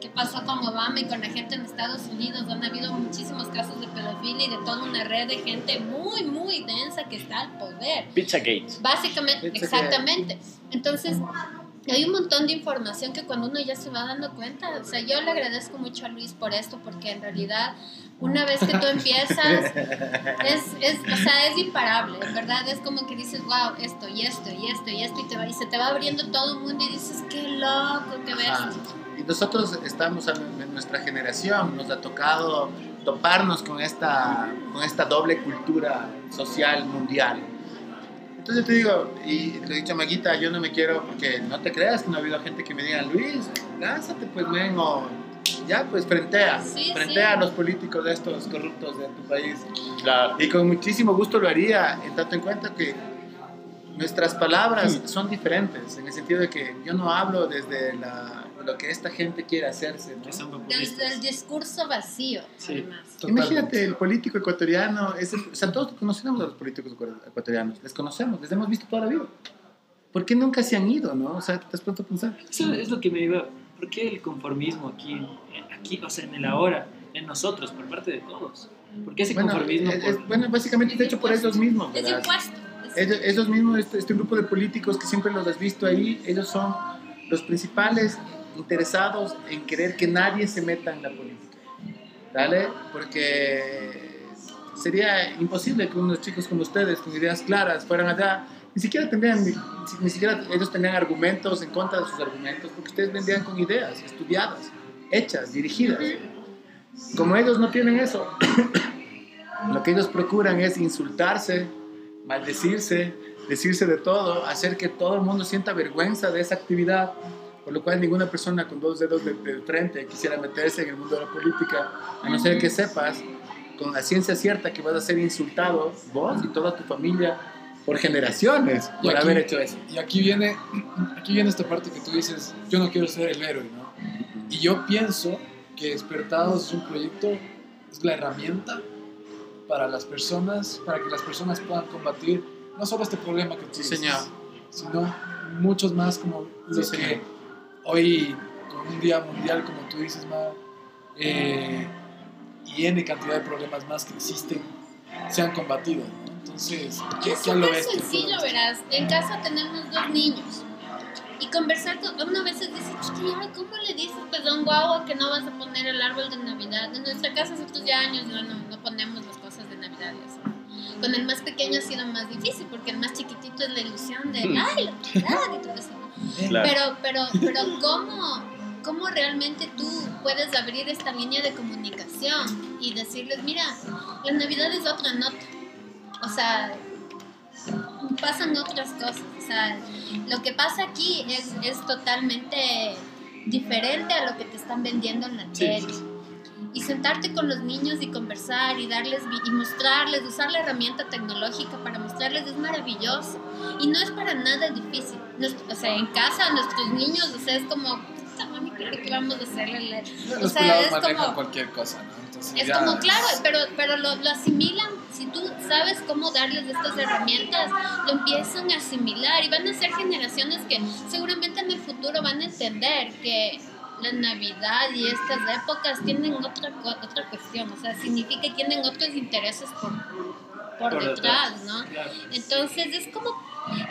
¿qué pasó con Obama y con la gente en Estados Unidos? Han habido muchísimos casos de pedofilia y de toda una red de gente muy, muy densa que está al poder.
Pizzagate.
Básicamente, exactamente. Entonces, hay un montón de información que cuando uno ya se va dando cuenta, o sea, yo le agradezco mucho a Luis por esto, porque en realidad, una vez que tú empiezas, es, es, o sea, es imparable, en verdad, es como que dices, wow, esto y esto y esto y esto, y, te va, y se te va abriendo todo el mundo y dices, qué loco, qué bestia.
Y nosotros estamos en nuestra generación, nos ha tocado toparnos con esta, con esta doble cultura social mundial. Entonces te digo, y le he dicho a Maguita, yo no me quiero, porque no te creas que no ha habido gente que me diga, Luis, lánzate pues, men, o ya pues frentea,
Sí,
frentea
sí.
a los políticos de estos corruptos de tu país.
Claro.
Y con muchísimo gusto lo haría, en tanto en cuenta que nuestras palabras son diferentes, en el sentido de que yo no hablo desde la lo que esta gente quiere hacerse. ¿no?
Del, discurso vacío,
Sí.
además.
Imagínate, el político ecuatoriano, es el- o sea, todos conocemos a los políticos ecu- ecuatorianos, les conocemos, les hemos visto toda la vida. ¿Por qué nunca se han ido, no? O sea, te has puesto a pensar.
Eso es lo que me iba. ¿Por qué el conformismo aquí, en- aquí, o sea, en el ahora, en nosotros, por parte de todos? ¿Por qué ese
Bueno,
conformismo?
es-
por-
bueno, básicamente es hecho por ellos mismos,
Es
¿verdad?
impuesto. es-
Ellos, esos mismos, este, este grupo de políticos que siempre los has visto ahí, ellos son los principales interesados en querer que nadie se meta en la política. ¿Vale? Porque sería imposible que unos chicos como ustedes, con ideas claras, fueran allá. Ni siquiera tendrían, ni, siquiera ellos tenían argumentos en contra de sus argumentos, porque ustedes vendrían con ideas estudiadas, hechas, dirigidas. Como ellos no tienen eso, lo que ellos procuran es insultarse, maldecirse, decirse de todo, hacer que todo el mundo sienta vergüenza de esa actividad, por lo cual ninguna persona con dos dedos de, de frente quisiera meterse en el mundo de la política, a no ser que sepas con la ciencia cierta que vas a ser insultado vos y toda tu familia por generaciones
Y
por
aquí-
haber hecho eso.
Y aquí viene, aquí viene esta parte que tú dices, yo no quiero ser el héroe, ¿no? Y yo pienso que Despertados es un proyecto, es la herramienta para las personas, para que las personas puedan combatir no solo este problema que tú
Sí,
dices,
señor.
sino muchos más como los
Sí,
que
señor.
Hoy, con un día mundial, como tú dices, Ma, eh, y N cantidad de problemas más que existen, se han combatido. ¿no? Entonces, ¿qué,
Es
lo ves? tú?
sencillo, verás. En casa tenemos dos niños. Y conversar con uno a veces dice, "Chuta, ¿y ¿cómo le dices pues a un guagua que no vas a poner el árbol de Navidad? En nuestra casa hace ya años ya no, no ponemos las cosas de Navidad y. Con el más pequeño ha sido más difícil porque el más chiquitito es la ilusión de,
Hmm.
ay, la Navidad y todo eso. Pero, pero, pero ¿cómo, ¿cómo realmente tú puedes abrir esta línea de comunicación y decirles, mira, la Navidad es otra nota? O sea, pasan otras cosas. O sea, lo que pasa aquí es, es totalmente diferente a lo que te están vendiendo en la
Sí,
tele.
sí, sí.
Y sentarte con los niños y conversar y darles y mostrarles, usar la herramienta tecnológica para mostrarles es maravilloso. Y no es para nada difícil. Nos- o sea, en casa nuestros niños, o sea, es como, "Puta, mami, claro que vamos a hacerle. O sea, es como,
cualquier cosa, ¿no? Entonces,
es como, claro,
es-
pero, pero lo, lo asimilan. Si tú sabes cómo darles estas herramientas, lo empiezan a asimilar y van a ser generaciones que seguramente en el futuro van a entender que la Navidad y estas épocas tienen otra, otra cuestión, o sea, significa que tienen otros intereses por, por,
Por
detrás, ¿no?
Claro.
Entonces es como,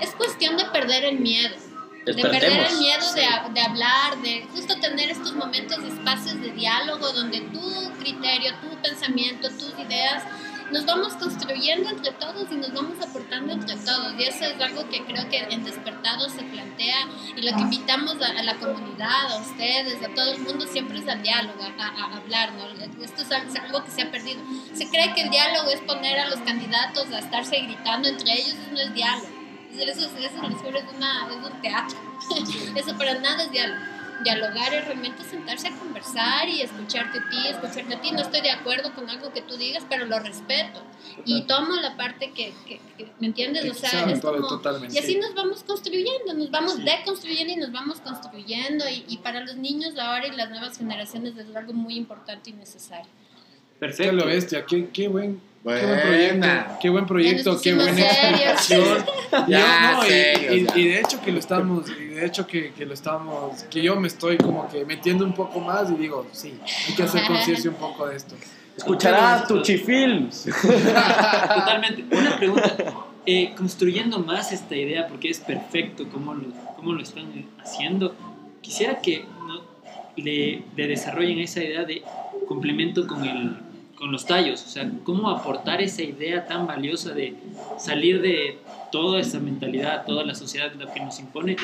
es cuestión de perder el miedo. De perder el miedo de, ha- de hablar, de justo tener estos momentos, espacios de diálogo donde tu criterio, tu pensamiento, tus ideas, nos vamos construyendo entre todos y nos vamos aportando entre todos. Y eso es algo que creo que en Despertado se plantea y lo que invitamos a, a la comunidad, a ustedes, a todo el mundo, siempre es al diálogo, a, a- hablar. ¿no? Esto es al- es algo que se ha perdido. Se cree que el diálogo es poner a los candidatos a estarse gritando entre ellos, eso no es diálogo. Eso, eso, eso es, una, es un teatro. eso para nada es diálogo. Dialogar es realmente sentarse a conversar y escucharte a ti, escucharte a ti. No estoy de acuerdo con algo que tú digas, pero lo respeto. Y tomo la parte que, que- que- ¿me entiendes? O sea, es como...
totalmente.
Y así nos vamos construyendo, nos vamos
Sí.
deconstruyendo y nos vamos construyendo. Y, y para los niños ahora y las nuevas generaciones es algo muy importante y necesario.
Perfecto.
Qué lo bestia, qué, qué buen, qué buen
Buena.
proyecto, qué buen proyecto, qué buena explicación.
Ya,
Yo, no, y-
serios,
y,
ya.
y de hecho que lo estamos, y de hecho que, que lo estamos, que yo me estoy como que metiendo un poco más y digo, sí, hay que hacer conciencia un poco de esto.
Escucharás Tuchifilms.
Totalmente. Una pregunta. Eh, construyendo más esta idea, porque es perfecto cómo lo, cómo lo están haciendo, quisiera que ¿no? le, le desarrollen esa idea de complemento con, el, con los tallos. O sea, cómo aportar esa idea tan valiosa de salir de toda esa mentalidad, toda la sociedad, lo que nos impone.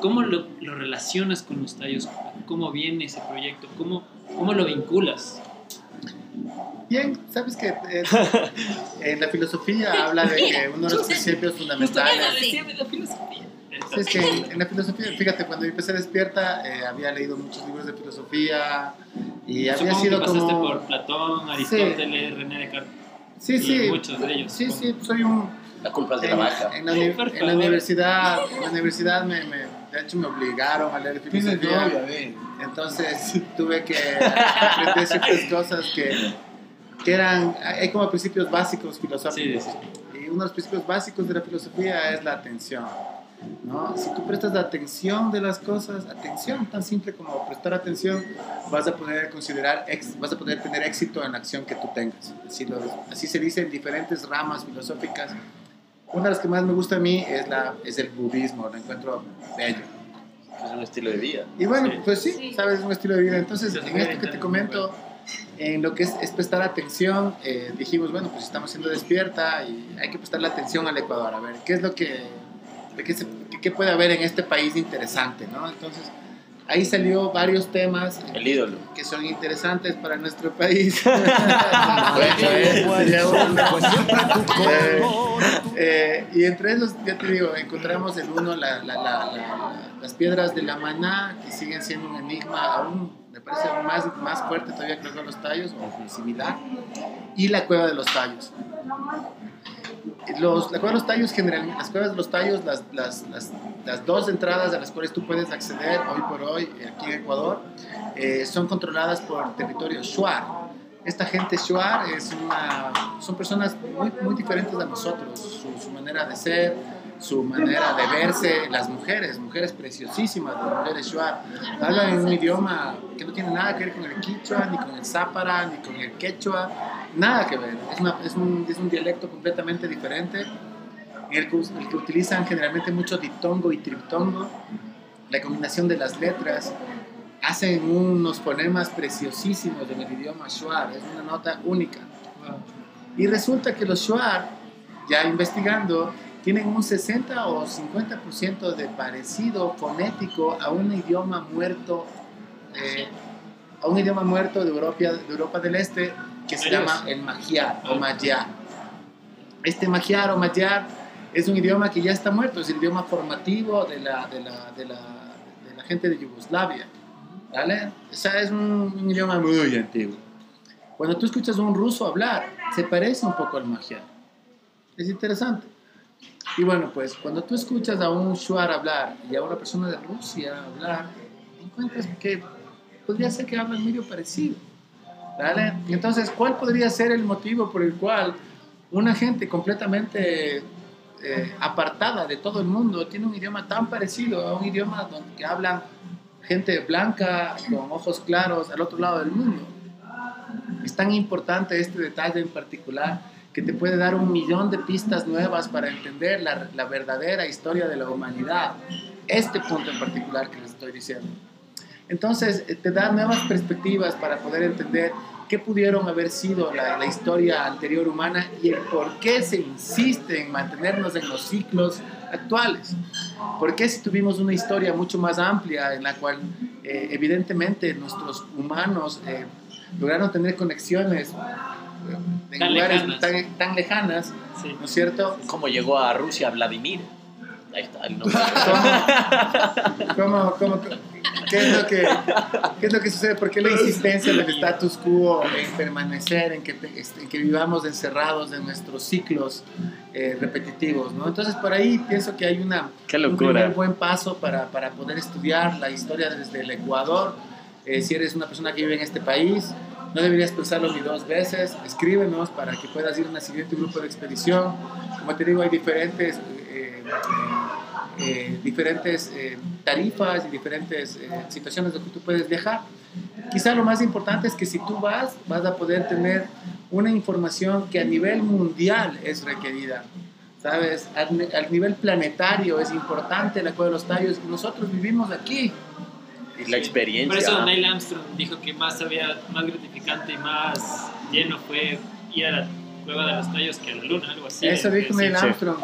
¿Cómo lo, lo relacionas con los tallos? ¿Cómo viene ese proyecto? ¿Cómo, cómo lo vinculas?
Bien, sabes que eh, en la filosofía habla de que uno de los principios fundamentales.
La filosofía.
Sí, es que en, en la filosofía, fíjate, cuando yo empecé despierta, eh, había leído muchos libros de filosofía y había
Supongo
sido
que pasaste
como.
por Platón, Aristóteles, René Descartes
Sí,
y
sí.
muchos de ellos.
Sí, sí, soy un.
La culpa es de la
En,
vaca.
en la, en la universidad, en la universidad me, me- de hecho me obligaron a leer filosofía. Entonces tuve que aprender ciertas cosas que, que eran, hay como principios básicos filosóficos.
Sí,
Y uno de los principios básicos de la filosofía es la atención. ¿No? Si tú prestas la atención de las cosas, atención tan simple como prestar atención, vas a poder considerar, ex- vas a poder tener éxito en la acción que tú tengas. Así, lo- así se dice en diferentes ramas filosóficas. Una de las que más me gusta a mí es, la, es el budismo, lo encuentro bello.
Es un estilo de vida.
Y bueno,
Sí.
pues sí,
Sí.
sabes, es un estilo de vida. Entonces,
Sí,
en esto que te comento, en lo que es, es prestar atención, eh, dijimos, bueno, pues estamos siendo despierta y hay que prestarle atención al Ecuador, a ver, ¿qué es lo que, de qué, se- qué- qué puede haber en este país interesante, ¿no? Entonces, ahí salió varios temas
El ídolo.
que son interesantes para nuestro país. Y entre esos, ya te digo, encontramos el uno, la- la- la- la- las piedras de la maná, que siguen siendo un enigma aún, me parece más, más fuerte todavía que cueva de los tallos, o similar, y la cueva de los tallos. Los, la cueva de los tallos, generalmente, las cuevas de los tallos, las, las, las, las dos entradas a las cuales tú puedes acceder hoy por hoy aquí en Ecuador, eh, son controladas por territorio Shuar. Esta gente Shuar es una, son personas muy, muy diferentes a nosotros, su, su manera de ser, su manera de verse, las mujeres, mujeres preciosísimas, las mujeres Shuar, hablan en un idioma que no tiene nada que ver con el quichua, ni con el zápara, ni con el quechua, nada que ver, es, una- es un, es un dialecto completamente diferente, en el que, utilizan generalmente mucho diptongo y triptongo, la combinación de las letras, hacen unos fonemas preciosísimos en el idioma Shuar, es una nota única. Y resulta que los Shuar, ya investigando, tienen un 60 o 50% de parecido fonético a un idioma muerto, eh, a un idioma muerto de Europa, de Europa del Este que se llama el Magyar o Magyar. Este Magyar o Magyar es un idioma que ya está muerto, es el idioma formativo de la, de la, de la, de la gente de Yugoslavia. ¿Vale? O sea, es un, un idioma muy antiguo. Cuando tú escuchas a un ruso hablar, se parece un poco al Magyar. Es interesante. Y bueno, pues cuando tú escuchas a un Shuar hablar y a una persona de Rusia hablar, encuentras que podría ser que hablan medio parecido. ¿Vale? Entonces, ¿cuál podría ser el motivo por el cual una gente completamente eh, apartada de todo el mundo tiene un idioma tan parecido a un idioma donde que hablan gente blanca con ojos claros al otro lado del mundo? Es tan importante este detalle en particular que te puede dar un millón de pistas nuevas para entender la, la verdadera historia de la humanidad. Este punto en particular que les estoy diciendo. Entonces, eh, te da nuevas perspectivas para poder entender qué pudieron haber sido la, historia anterior humana y el por qué se insiste en mantenernos en los ciclos actuales. ¿Por qué si tuvimos una historia mucho más amplia en la cual eh, evidentemente nuestros humanos eh, lograron tener conexiones en
Tan
lugares
lejanas.
tan, tan lejanas,
Sí.
¿no es cierto?
¿Cómo llegó a Rusia Vladimir? Ahí está el nombre.
¿Cómo, cómo, qué, es lo que, ¿Qué es lo que sucede? ¿Por qué la insistencia del status quo en permanecer, en que, te- este, en que vivamos encerrados en nuestros ciclos eh, repetitivos? ¿no? Entonces, por ahí pienso que hay una,
Qué
un
locura.
primer buen paso para, para poder estudiar la historia desde el Ecuador. Eh, si eres una persona que vive en este país, no deberías pensarlo ni dos veces. Escríbenos para que puedas ir a un siguiente grupo de expedición. Como te digo, hay diferentes, eh, eh, eh, diferentes tarifas y diferentes situaciones donde tú puedes viajar. Quizá lo más importante es que si tú vas, vas a poder tener una información que a nivel mundial es requerida. ¿Sabes? Al, al nivel planetario es importante la Cueva de los Tallos nosotros vivimos aquí.
Y la experiencia.
Por eso Neil Armstrong dijo que más había, más gratificante y más lleno fue ir a la cueva de los tallos que a la luna, algo así.
Eso dijo Neil. Armstrong.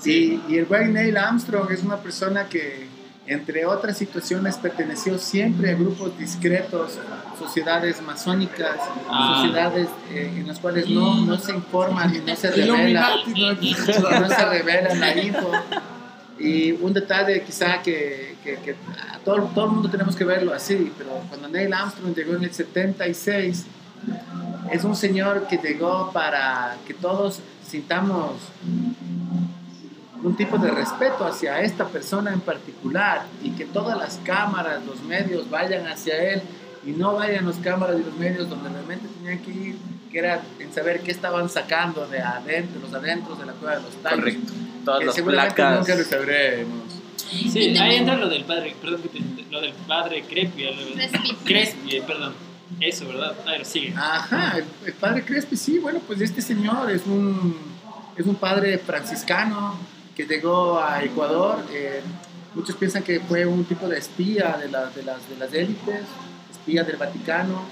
Sí.
Y, y el güey Neil Armstrong es una persona que, entre otras situaciones, perteneció siempre a grupos discretos, sociedades masónicas,
Ah.
sociedades eh, en las cuales no, no se informan y no se revela,
Illuminati, ¿no?
se revela la info. Y un detalle quizá que, que- que a todo, todo el mundo tenemos que verlo así, pero cuando Neil Armstrong llegó en el 76, es un señor que llegó para que todos sintamos un tipo de respeto hacia esta persona en particular y que todas las cámaras, los medios vayan hacia él y no vayan las cámaras y los medios donde realmente tenían que ir, que era en saber qué estaban sacando de adentro, los adentros de la cueva de los tallos.
Correcto. Todas
Que
las placas.
nunca lo sabremos.
Sí, ahí entra lo del padre, perdón, que te- lo del padre
Crespi.
Crespi. Eh, perdón. Eso, ¿verdad? A ver, sigue.
Ajá, el, el padre Crespi, sí, bueno, pues este señor es un, es un padre franciscano que llegó a Ecuador. eh, muchos piensan que fue un tipo de espía de, las de, las, de las élites, espía del Vaticano.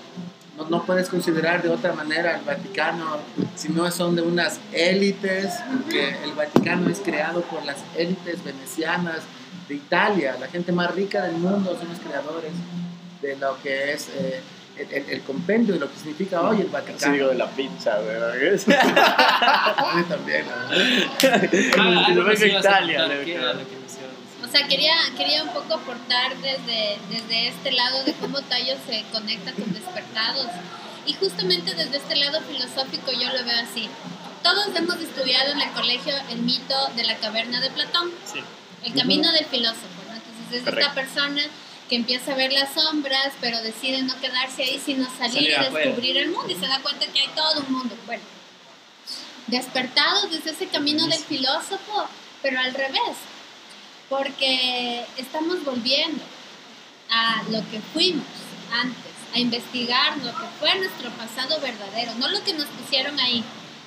No, no puedes considerar de otra manera al Vaticano si no son de unas élites, porque el Vaticano es creado por las élites venecianas de Italia. La gente más rica del mundo son los creadores de lo que es eh, el, el- el compendio de lo que significa hoy el Vaticano.
Sí, digo de la pizza, ¿verdad?
A mí también, ¿no?
Ah, algo
vengo a Italia,
contar,
le
¿qué
creo.
era lo que me hicieron decir?
O sea, quería, quería un poco aportar desde, desde este lado de cómo Tallo se conecta con despertados. Y justamente desde este lado filosófico yo lo veo así. Todos hemos estudiado en el colegio el mito de la caverna de Platón,
Sí.
el camino del filósofo. ¿no? Entonces es
Correcto.
esta persona que empieza a ver las sombras, pero decide no quedarse ahí, sino salir y descubrir el mundo y se da cuenta que hay todo un mundo. Bueno, despertados desde ese camino del filósofo, pero al revés, porque estamos volviendo a lo que fuimos antes, a investigar lo que fue nuestro pasado verdadero, no lo que nos pusieron ahí,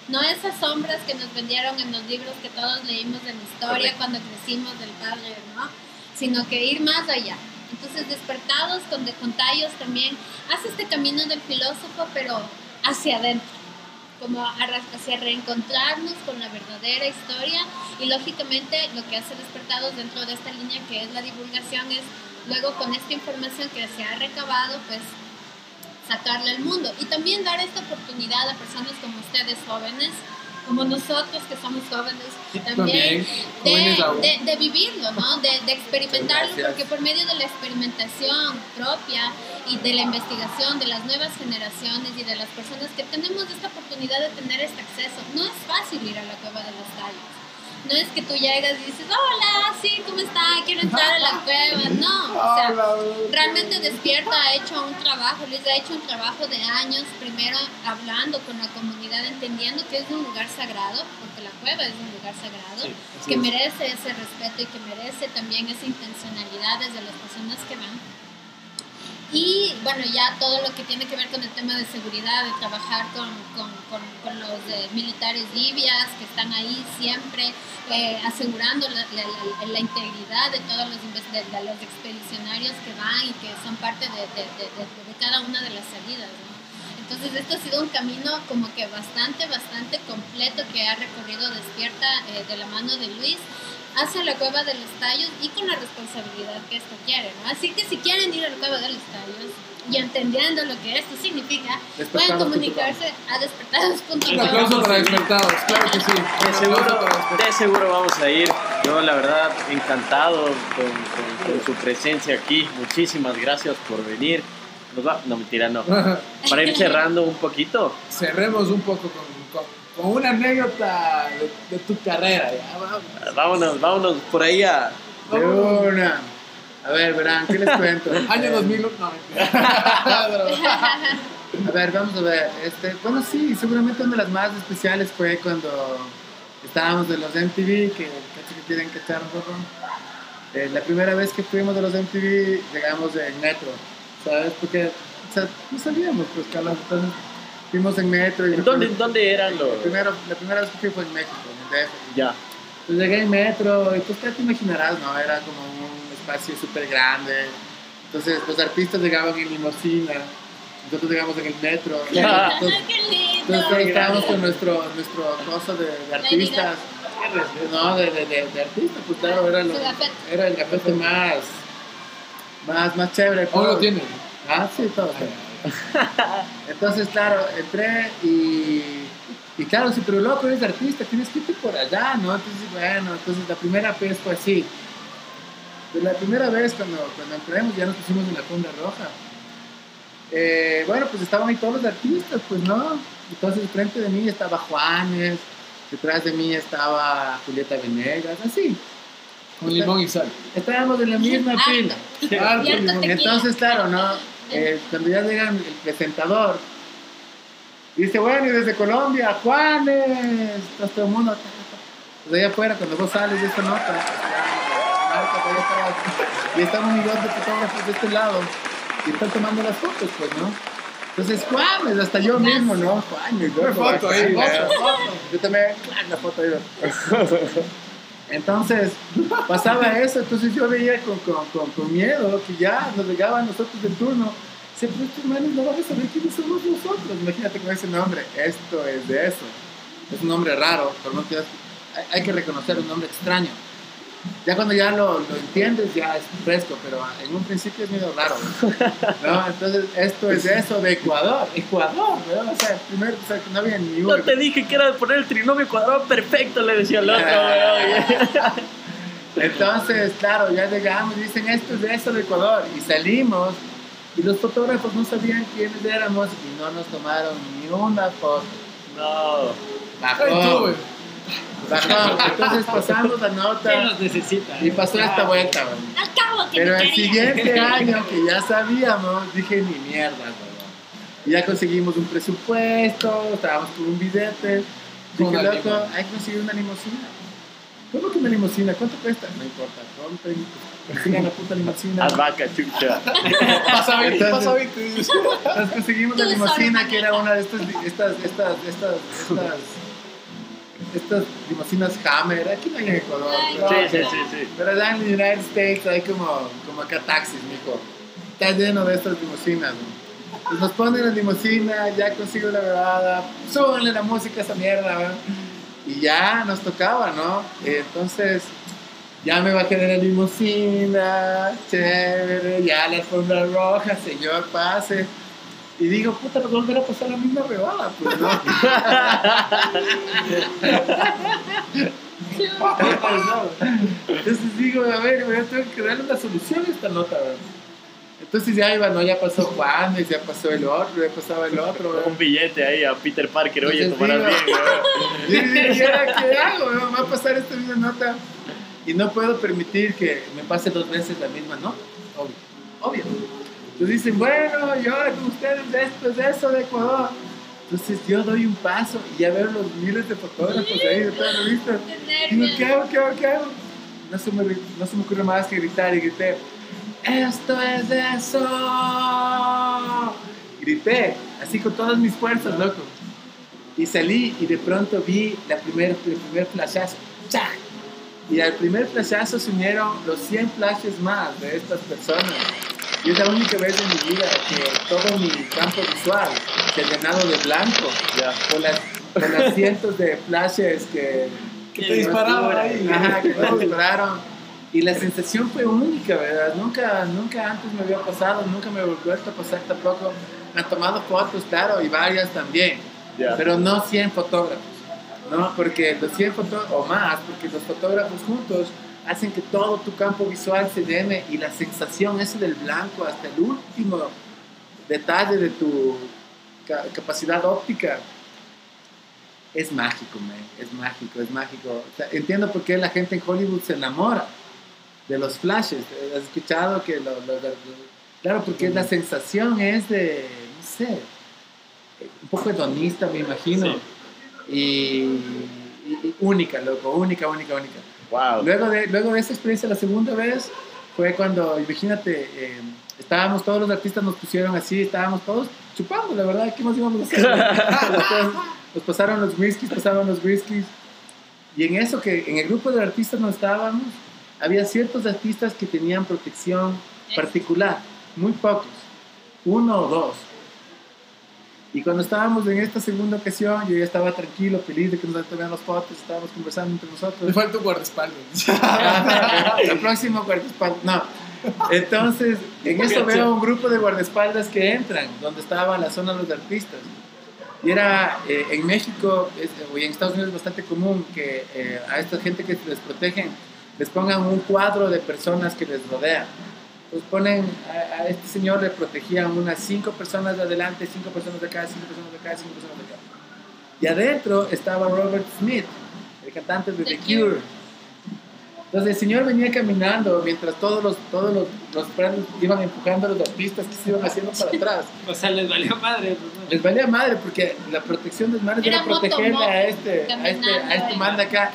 no esas sombras que nos vendieron en los libros que todos leímos de la historia cuando crecimos del padre, ¿no? Sino que ir más allá. Entonces, despertados con, de, con tallos también, hace este camino del filósofo, pero hacia adentro como hacia reencontrarnos con la verdadera historia. Y lógicamente lo que hace Despertados dentro de esta línea que es la divulgación es luego con esta información que se ha recabado pues sacarla al mundo. Y también dar esta oportunidad a personas como ustedes jóvenes como nosotros que somos jóvenes también, de, de- de vivirlo, ¿no? De, de experimentarlo,
Gracias.
porque por medio de la experimentación propia y de la investigación de las nuevas generaciones y de las personas que tenemos esta oportunidad de tener este acceso, no es fácil ir a la cueva de los tallos. No es que tú llegas y dices, hola, sí, ¿cómo está? Quiero entrar a la cueva. No, o sea, realmente Despierta ha hecho un trabajo, Luis ha hecho un trabajo de años, primero hablando con la comunidad, entendiendo que es un lugar sagrado, porque la cueva es un lugar sagrado,
Sí,
que
es.
merece ese respeto y que merece también esa intencionalidad desde las personas que van. Y bueno, ya todo lo que tiene que ver con el tema de seguridad, de trabajar con, con, con, con los eh, militares libias que están ahí siempre eh, asegurando la, la, la- la integridad de todos los, de, de los expedicionarios que van y que son parte de- de cada una de las salidas. ¿no? Entonces esto ha sido un camino como que bastante, bastante completo que ha recorrido Despierta eh, de la mano de Luis hacia la cueva de los tallos y con la responsabilidad que esto quiere, ¿no? Así que si quieren ir a la cueva de los tallos y entendiendo lo que esto significa, pueden comunicarse a
Un
despertados.com.
aplauso para despertados, claro que sí.
De seguro, de seguro vamos a ir. Yo, la verdad, encantado con, con- con su presencia aquí. Muchísimas gracias por venir. Nos va- no, mentira, no. Para ir cerrando un poquito.
Cerremos un poco con, con, con una anécdota de, de tu carrera. ya, vamos.
Vámonos, vámonos por ahí a.
De una. A ver, verán, ¿qué les cuento?
Año
Eh,
2001, no.
A ver, vamos a ver. Este, bueno, sí, seguramente una de las más especiales fue cuando estábamos de los MTV, que cacho que quieren cachar un poco. Eh, la primera vez que fuimos de los MTV, llegamos en metro, ¿sabes? Porque, o sea, no sabíamos, pues, Carlos, entonces fuimos en metro. Y
¿En dónde, dónde eran los.?
Primero, la primera vez que fui fue en México, en el DF.
Ya.
Pues llegué en metro y pues ya te imaginarás, ¿no? Era como un espacio súper grande. Entonces los artistas llegaban en limosina, nosotros llegamos en el metro.
Ya.
Entonces,
¡Ay, qué lindo!
entonces estábamos con nuestro, nuestro coso de, de artistas. No, de, de, de, de artistas, pues claro, era, lo- era el gafete más, más, más chévere.
¿Cómo lo
todo.
tienen?
Ah, sí, todo. Entonces, claro, entré y, y claro, sí, pero loco, eres artista, tienes que irte por allá, ¿no? Entonces, bueno, entonces la primera vez fue así. Pues la primera vez cuando, cuando entramos ya nos pusimos en la funda roja. Eh, bueno, pues estaban ahí todos los artistas, pues no. Entonces, frente de mí estaba Juanes, detrás de mí estaba Julieta Venegas, así.
Con limón y sal.
Estábamos en la misma
tequila.
Entonces, claro, ¿no? Eh, cuando ya llega el presentador, dice, bueno, y desde Colombia, Juanes, todo el mundo. Pues allá afuera, cuando vos sales de esta nota, y está un millón de fotógrafos de este lado, y están tomando las fotos, pues, ¿no? Entonces, Juanes, hasta yo mismo, ¿no? Juanes,
Una foto ahí, otra
¿no? Yo también, la foto ahí. Entonces, pasaba eso, entonces yo veía con, con, con, miedo que ya nos llegaban nosotros del turno. Dice, pues manes no van a saber quiénes somos nosotros. Imagínate con ese nombre, esto es de eso. Es un nombre raro, pero no hay, hay que reconocer un nombre extraño. Ya cuando ya lo, lo entiendes, ya es fresco, pero en un principio es medio raro. ¿no? Entonces, esto es eso, de Ecuador. Ecuador, ¿no? O sea, primero, o sea, que no había ni uno.
No te dije que era de poner el trinomio cuadrado perfecto, le decía el otro.
Entonces, claro, ya llegamos y dicen esto es de eso de Ecuador. Y salimos y los fotógrafos no sabían quiénes éramos y no nos tomaron ni una foto.
No.
Ay, tú,
Bajó, Entonces pasamos la
¿Quién
nota
necesita?
y pasó
Ya.
esta vuelta. güey. Pero el
quería.
siguiente año que ya sabíamos, dije ni mierda, güey. Y ya conseguimos un presupuesto, estábamos por un billete. Dije, loco, hay que conseguir una limusina. ¿Cómo que una limusina? ¿Cuánto cuesta? No importa, compren, consigan la puta limusina.
Vaca, chucha.
Pasa 20,
Entonces-
pasa 20.
Entonces conseguimos la limusina que era una de estas, estas, estas, estas, estas, estas limusinas Hammer. Aquí no hay en Ecuador. Pero-
Sí, sí, sí, sí.
Pero allá en los United States hay como, como acá taxis, mijo. Está lleno de estas limusinas, ¿no? Pues nos ponen la limusina, ya consigo la bebada, súbanle la música a esa mierda, ¿no? Y ya nos tocaba, ¿no? Entonces, ya me bajé de la limusina, chévere, ya la alfombra roja, señor, pase. Y digo, puta, nos va a volver a pasar la misma bebada, pues, ¿no? Entonces digo, a ver, yo tengo que darle una solución a esta nota, ¿verdad? Entonces ya iba, ¿no? Ya pasó Juan, ya pasó el otro, ya pasaba el otro, ¿verdad?
Un billete ahí a Peter Parker, oye, tomarás bien, weón.
Y dije, ¿y ahora qué hago? weón? Va a pasar esta misma nota. Y no puedo permitir que me pase dos veces la misma nota. Obvio. Obvio. Entonces dicen, bueno, yo con ustedes esto es eso de Ecuador. Entonces yo doy un paso y ya veo los miles de fotógrafos ahí de todas las revistas.
Qué
Digo. ¿qué hago? ¿Qué hago? ¿Qué hago? No se me, no se me ocurre más que gritar y grité, ¡Esto es de eso! Grité, así con todas mis fuerzas, loco. Y salí y de pronto vi la primer, el primer flashazo. ¡Chac! Y al primer flashazo se unieron los 100 flashes más de estas personas. Y es la única vez en mi vida que todo mi campo visual se ha llenado de blanco por las, por las cientos de flashes que,
Que te disparaban ahí.
Ajá, que me dispararon. Y la sensación fue única, ¿verdad? Nunca, nunca antes me había pasado, nunca me había vuelto a pasar tampoco. Me han tomado fotos, claro, y varias también,
Ya.
pero no 100 fotógrafos, ¿no? Porque los 100 fotógrafos, o más, porque los fotógrafos juntos hacen que todo tu campo visual se llene y la sensación esa del blanco hasta el último detalle de tu ca- capacidad óptica es mágico, man. es mágico, es mágico. O sea, entiendo por qué la gente en Hollywood se enamora de los flashes. ¿Has escuchado que lo, lo- lo- lo- Claro, porque la sensación es de, no sé, un poco hedonista, me imagino. Y, y- y única, loco, única, única, única.
Wow.
Luego de, luego de esa experiencia, la segunda vez fue cuando, imagínate, eh, estábamos todos los artistas, nos pusieron así, estábamos todos chupando, la verdad, ¿qué más íbamos a hacer? Entonces, nos pasaron los whiskies, pasaron los whiskies. Y en eso que en el grupo de artistas no estábamos, había ciertos artistas que tenían protección particular, muy pocos, uno o dos. Y cuando estábamos en esta segunda ocasión, yo ya estaba tranquilo, feliz de que nos tomaran las fotos, estábamos conversando entre nosotros.
Me falta un guardaespaldas.
El próximo guardaespaldas. No. Entonces, en eso veo un grupo de guardaespaldas que entran, donde estaba la zona de los artistas. Y era eh, en México es- o en Estados Unidos es bastante común que eh, a esta gente que les protegen les pongan un cuadro de personas que les rodean. Pues ponen a, a este señor le protegían unas cinco personas de adelante, cinco personas de acá, cinco personas de acá, cinco personas de acá. Y adentro estaba Robert Smith, el cantante de
The
The Cure. Entonces el señor venía caminando mientras todos los, todos los, los frenos iban empujando a los artistas que se iban haciendo para atrás.
O sea, les valió madre. pues, ¿no?
Les valía madre porque la protección del mar
Era
era protegerle a este, a este, a este man de acá.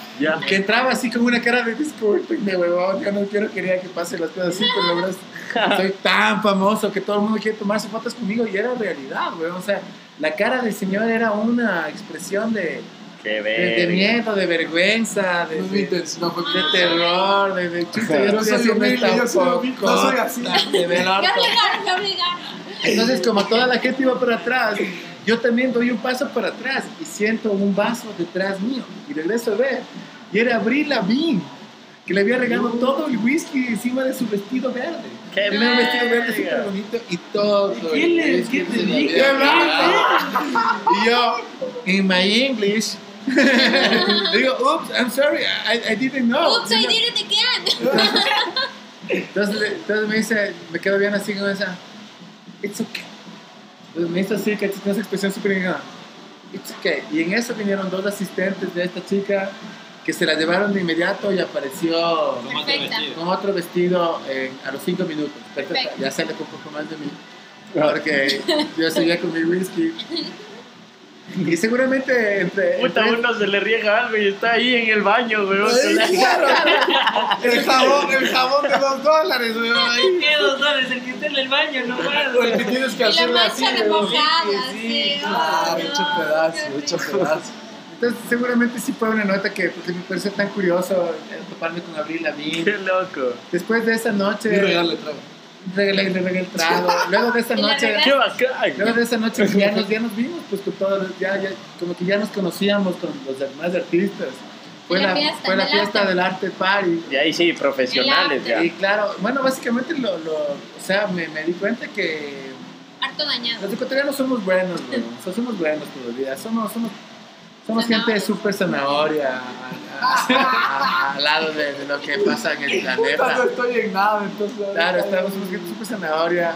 Que entraba así con una cara de discúlpenme, huevón, yo no quiero quería que pase las cosas así, pero la verdad es- soy tan famoso que todo el mundo quiere tomarse fotos conmigo y era realidad, huevón. O sea, la cara del señor era una expresión de,
Qué
de, miedo, de vergüenza, de,
No
de,
no
de terror, de, de chuta, yo
Yo
estoy
soy
haciendo esta
yo soy humilde, no soy así.
de
obligaron.
Entonces, como toda la gente iba para atrás, yo también doy un paso para atrás y siento un vaso detrás mío. Y regreso a ver. Y era Avril Lavigne, que le había regalado todo el whisky encima de su vestido verde.
¡Qué
Tenía un vestido verde súper bonito y todo.
¿Quién le- te
había- Y yo, in my English, digo, oops, I'm sorry, I, I didn't know.
Oops, I did it again.
Entonces, entonces me dice, me quedo bien así con esa, it's okay. Entonces me hizo así, que tiene esa expresión súper ingeniada, it's okay. Y en eso vinieron dos asistentes de esta chica que se la llevaron de inmediato y apareció
Con otro
Perfecta.
vestido.
con otro vestido en- a los cinco minutos. Perfecto. Ya sale con un poco más de mí. Porque yo seguía con mi whisky. Y seguramente entre...
Puta,
entre-
uno se le riega algo y está ahí en el baño, weón.
Claro. El jabón, el jabón de dos dólares, weón.
¿Qué dos dólares? El que está en el baño, no más.
O el que tienes que
Y la
hacerle así,
mancha
weón. Sí,
sí.
claro,
oh,
hecho pedazo, hecho pedazo.
Entonces seguramente sí fue una nota que porque me pareció tan curioso eh, toparme con Abril Lavigne.
Qué loco.
Después de esa noche,
Mi regalo le traigo.
Regalé, le regalé el trago. Luego de esa noche, luego de esa noche ya nos, ya nos vimos, pues con todos, ya, ya, como que ya nos conocíamos con los demás artistas. Fue
La
la,
fiesta
fue la
del
fiesta
arte.
del arte party.
Y ahí sí, profesionales ya.
Y claro, bueno, básicamente lo, lo o sea, me, me di cuenta que
Harto dañado.
los ecuatorianos somos buenos, güey. O sea, somos buenos todavía. Somos, somos, somos gente súper zanahoria al lado de, de lo que pasa en el
Puta, no
planeta.
estoy en nada, entonces.
Claro, estamos somos gente súper zanahoria.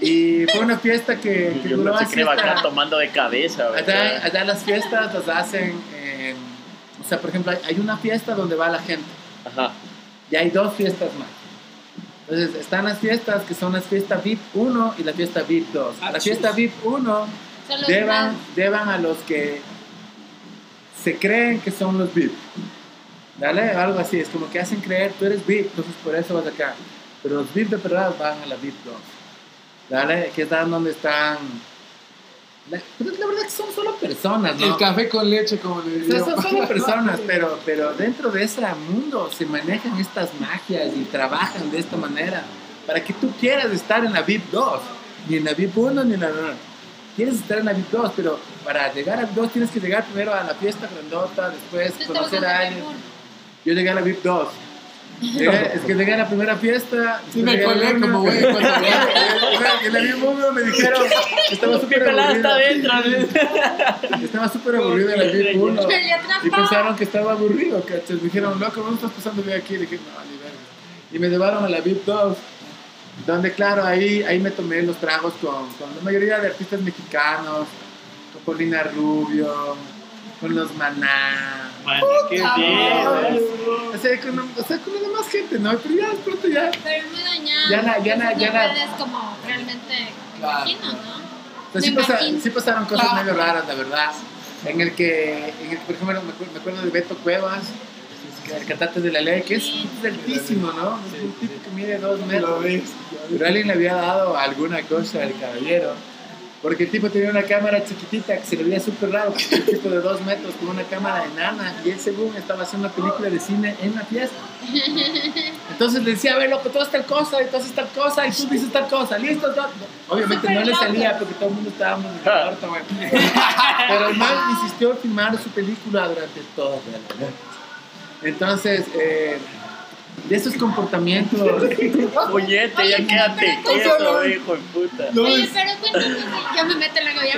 Y fue una fiesta que, que duró
se
así
cree bacán
hasta-
tomando de cabeza.
Allá, allá las fiestas las hacen, en- o sea, por ejemplo, hay- una fiesta donde va la gente.
Ajá.
Y hay dos fiestas más. Entonces, están las fiestas que son las fiestas VIP 1 y la fiesta VIP 2.
Ah,
La fiesta. VIP 1
Son los
llevan,
más-
llevan a los que se creen que son los VIP. ¿Vale? Algo así, es como que hacen creer, tú eres VIP, entonces por eso vas acá. Pero los VIP de verdad van a la VIP 2. ¿Vale? Que es donde están... La, pero la verdad que son solo personas, ¿no?
El café con leche, como le
O
diría.
sea, son solo personas, pero, pero dentro de ese mundo se manejan estas magias y trabajan de esta manera para que tú quieras estar en la VIP 2, ni en la VIP 1 ni en la... Quieres estar en la VIP 2, pero para llegar a VIP 2 tienes que llegar primero a la fiesta grandota, después conocer a alguien. Yo llegué a la VIP 2. Llegué- es que llegué a la primera fiesta.
Sí, me colé como güey.
En la VIP 1 me dijeron que estaba súper aburrido. Estaba súper aburrido en la VIP 1.
Me le
Y pensaron que estaba aburrido, ¿cachas? Me dijeron, loco, ¿dónde estás pasando bien aquí? Y dije, no, ni verga. Y me llevaron a la VIP 2, donde, claro, ahí, ahí me tomé los tragos con, con la mayoría de artistas mexicanos, con Paulina Rubio, con los Maná.
Man, qué bien.
O sea, con, o sea, con la demás gente, ¿no? Pero ya, pronto ya.
Pero es muy dañado.
Ya la- ya la-
Entonces
ya
no
la-
puedes como realmente, me
Claro.
imagino, ¿no?
O sea, sí, pasa- pasaron cosas medio raras, la verdad. En el que, en el, por ejemplo, me acuerdo, de Beto Cuevas, el cantante de la ley, que es,
Sí.
es altísimo, ¿no? Es un tipo que mide dos
Lo
metros.
ves.
Pero alguien le había dado alguna cosa al caballero. Porque el tipo tenía una cámara chiquitita que se le veía súper raro, un tipo de dos metros con una cámara enana y él según estaba haciendo una película de cine en la fiesta. Entonces le decía, a ver, loco, tú haces tal cosa, y tú haces tal cosa, y tú dices tal cosa, listo. Obviamente no le salía porque todo el mundo estábamos en el cuarto, güey. Pero el man insistió en filmar su película durante toda la noche. Entonces, eh, de esos comportamientos...
Puñete,
Oye,
ya quédate quieto, hijo de puta.
No,
Oye,
es-
pero cuéntame, yo me meto en la goya.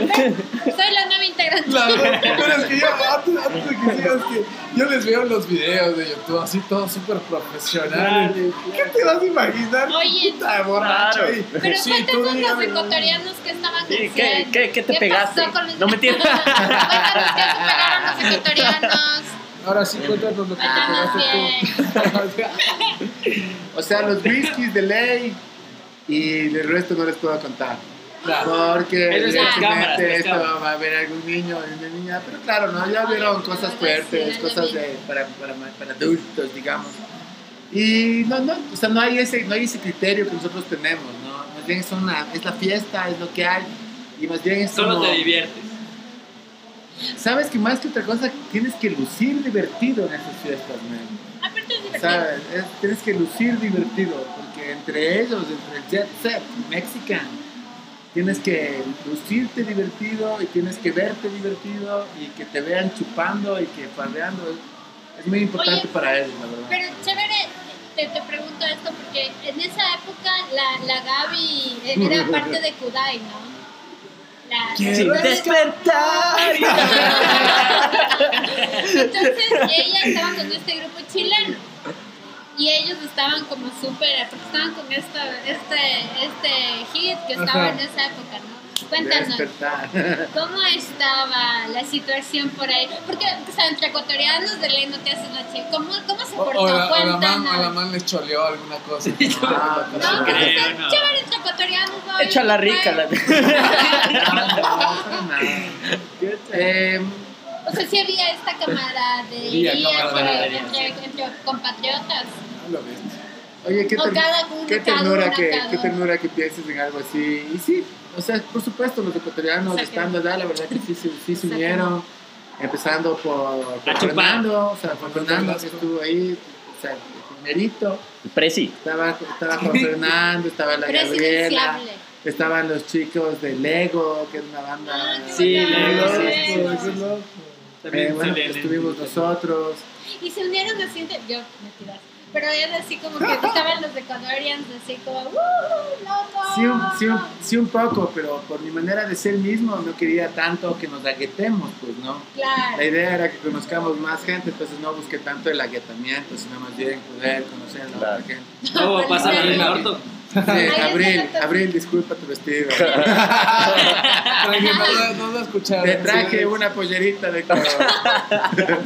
Soy la nueva integrante
Claro, pero es que yo, antes, antes de que sigas, que yo les veo los videos de YouTube así todos súper profesionales. ¿Qué te vas a imaginar?
Oye,
Puta, borracho
claro.
ahí.
Pero
Sí,
cuéntanos los ecuatorianos que estaban
Sí, ¿qué- qué- qué te pegaste?
pasó con los-
No, mentira.
Cuéntanos qué se pegaron los ecuatorianos.
Ahora sí, cuéntanos lo que te pegaste
bien.
O sea, los whiskies de ley y el resto no les puedo contar.
Claro.
Porque evidentemente esto va a haber algún niño una niña, pero claro, no, ya vieron cosas fuertes, cosas de, para, para, para adultos, digamos. Y no, no, o sea, no hay ese, no hay ese criterio que nosotros tenemos, ¿no? Más bien es, una, es la fiesta, es lo que hay, y más bien es
Solo
como-
te diviertes.
Sabes que más que otra cosa tienes que lucir divertido en esas fiestas, man.
Aparte es divertido.
¿Sabes? Es- tienes que lucir divertido, porque entre ellos, entre el jet set mexican, tienes que lucirte divertido y tienes que verte divertido y que te vean chupando y que farreando. Es, es muy importante
Oye,
para ellos, la verdad.
Pero chévere, te, te pregunto esto porque en esa época la, la Gaby era parte de Kudai, ¿no?
Sin despertar.
Entonces ella estaba con este grupo chileno y ellos estaban como súper, porque estaban con esta, este, este hit que estaba
Ajá.
en esa época, ¿no? Cuéntanos. ¿cómo estaba la situación por ahí? Porque, o sea, entre ecuatorianos de ley no te haces la chica. ¿Cómo, ¿Cómo se
O,
portó?
o la, o la man,
Cuéntanos.
o la man les choleó alguna cosa.
Ah,
No,
no,
pues
creo,
está
no.
chévere entre ecuatorianos. ¿no?
Echa la rica. La...
no. Eh,
O sea, sí había esta camaradería entre, entre, entre compatriotas.
No lo viste.
Oye, qué,
O
ter-
cada uno,
qué
cada
ternura
uno,
que,
cada
qué ternura que pienses en algo así. Y sí, o sea, por supuesto, los ecuatorianos estando allá, la verdad que sí, se- sí se unieron. Empezando por, por. Fernando, o sea, por Fernando que estuvo ahí, o sea, el primerito.
Presi.
Estaba, estaba Juan Fernando, estaba la Gabriela, estaban los chicos de Lego, que es una banda.
Ah,
Sí. Lego,
sí,
Sí.
sí, sí, sí.
También
Eh, bueno, estuvimos nosotros.
Y se unieron así, yo, mentiras. Pero era así como que estaban los ecuatorianos así como, ¡uh! ¡No, no!
Sí un, sí, un, sí, un poco, pero por mi manera de ser mismo no quería tanto que nos aguetemos, pues, ¿no?
Claro.
La idea era que conozcamos más gente, entonces no busqué tanto el aguetamiento, sino más bien poder conocer a la
Claro.
otra gente.
No, pasa la misma orto.
Sí,
está
Abril,
perfecto.
Abril, disculpa tu vestido.
No, lo- no lo escucharon.
Te traje
Sí.
una pollerita de color.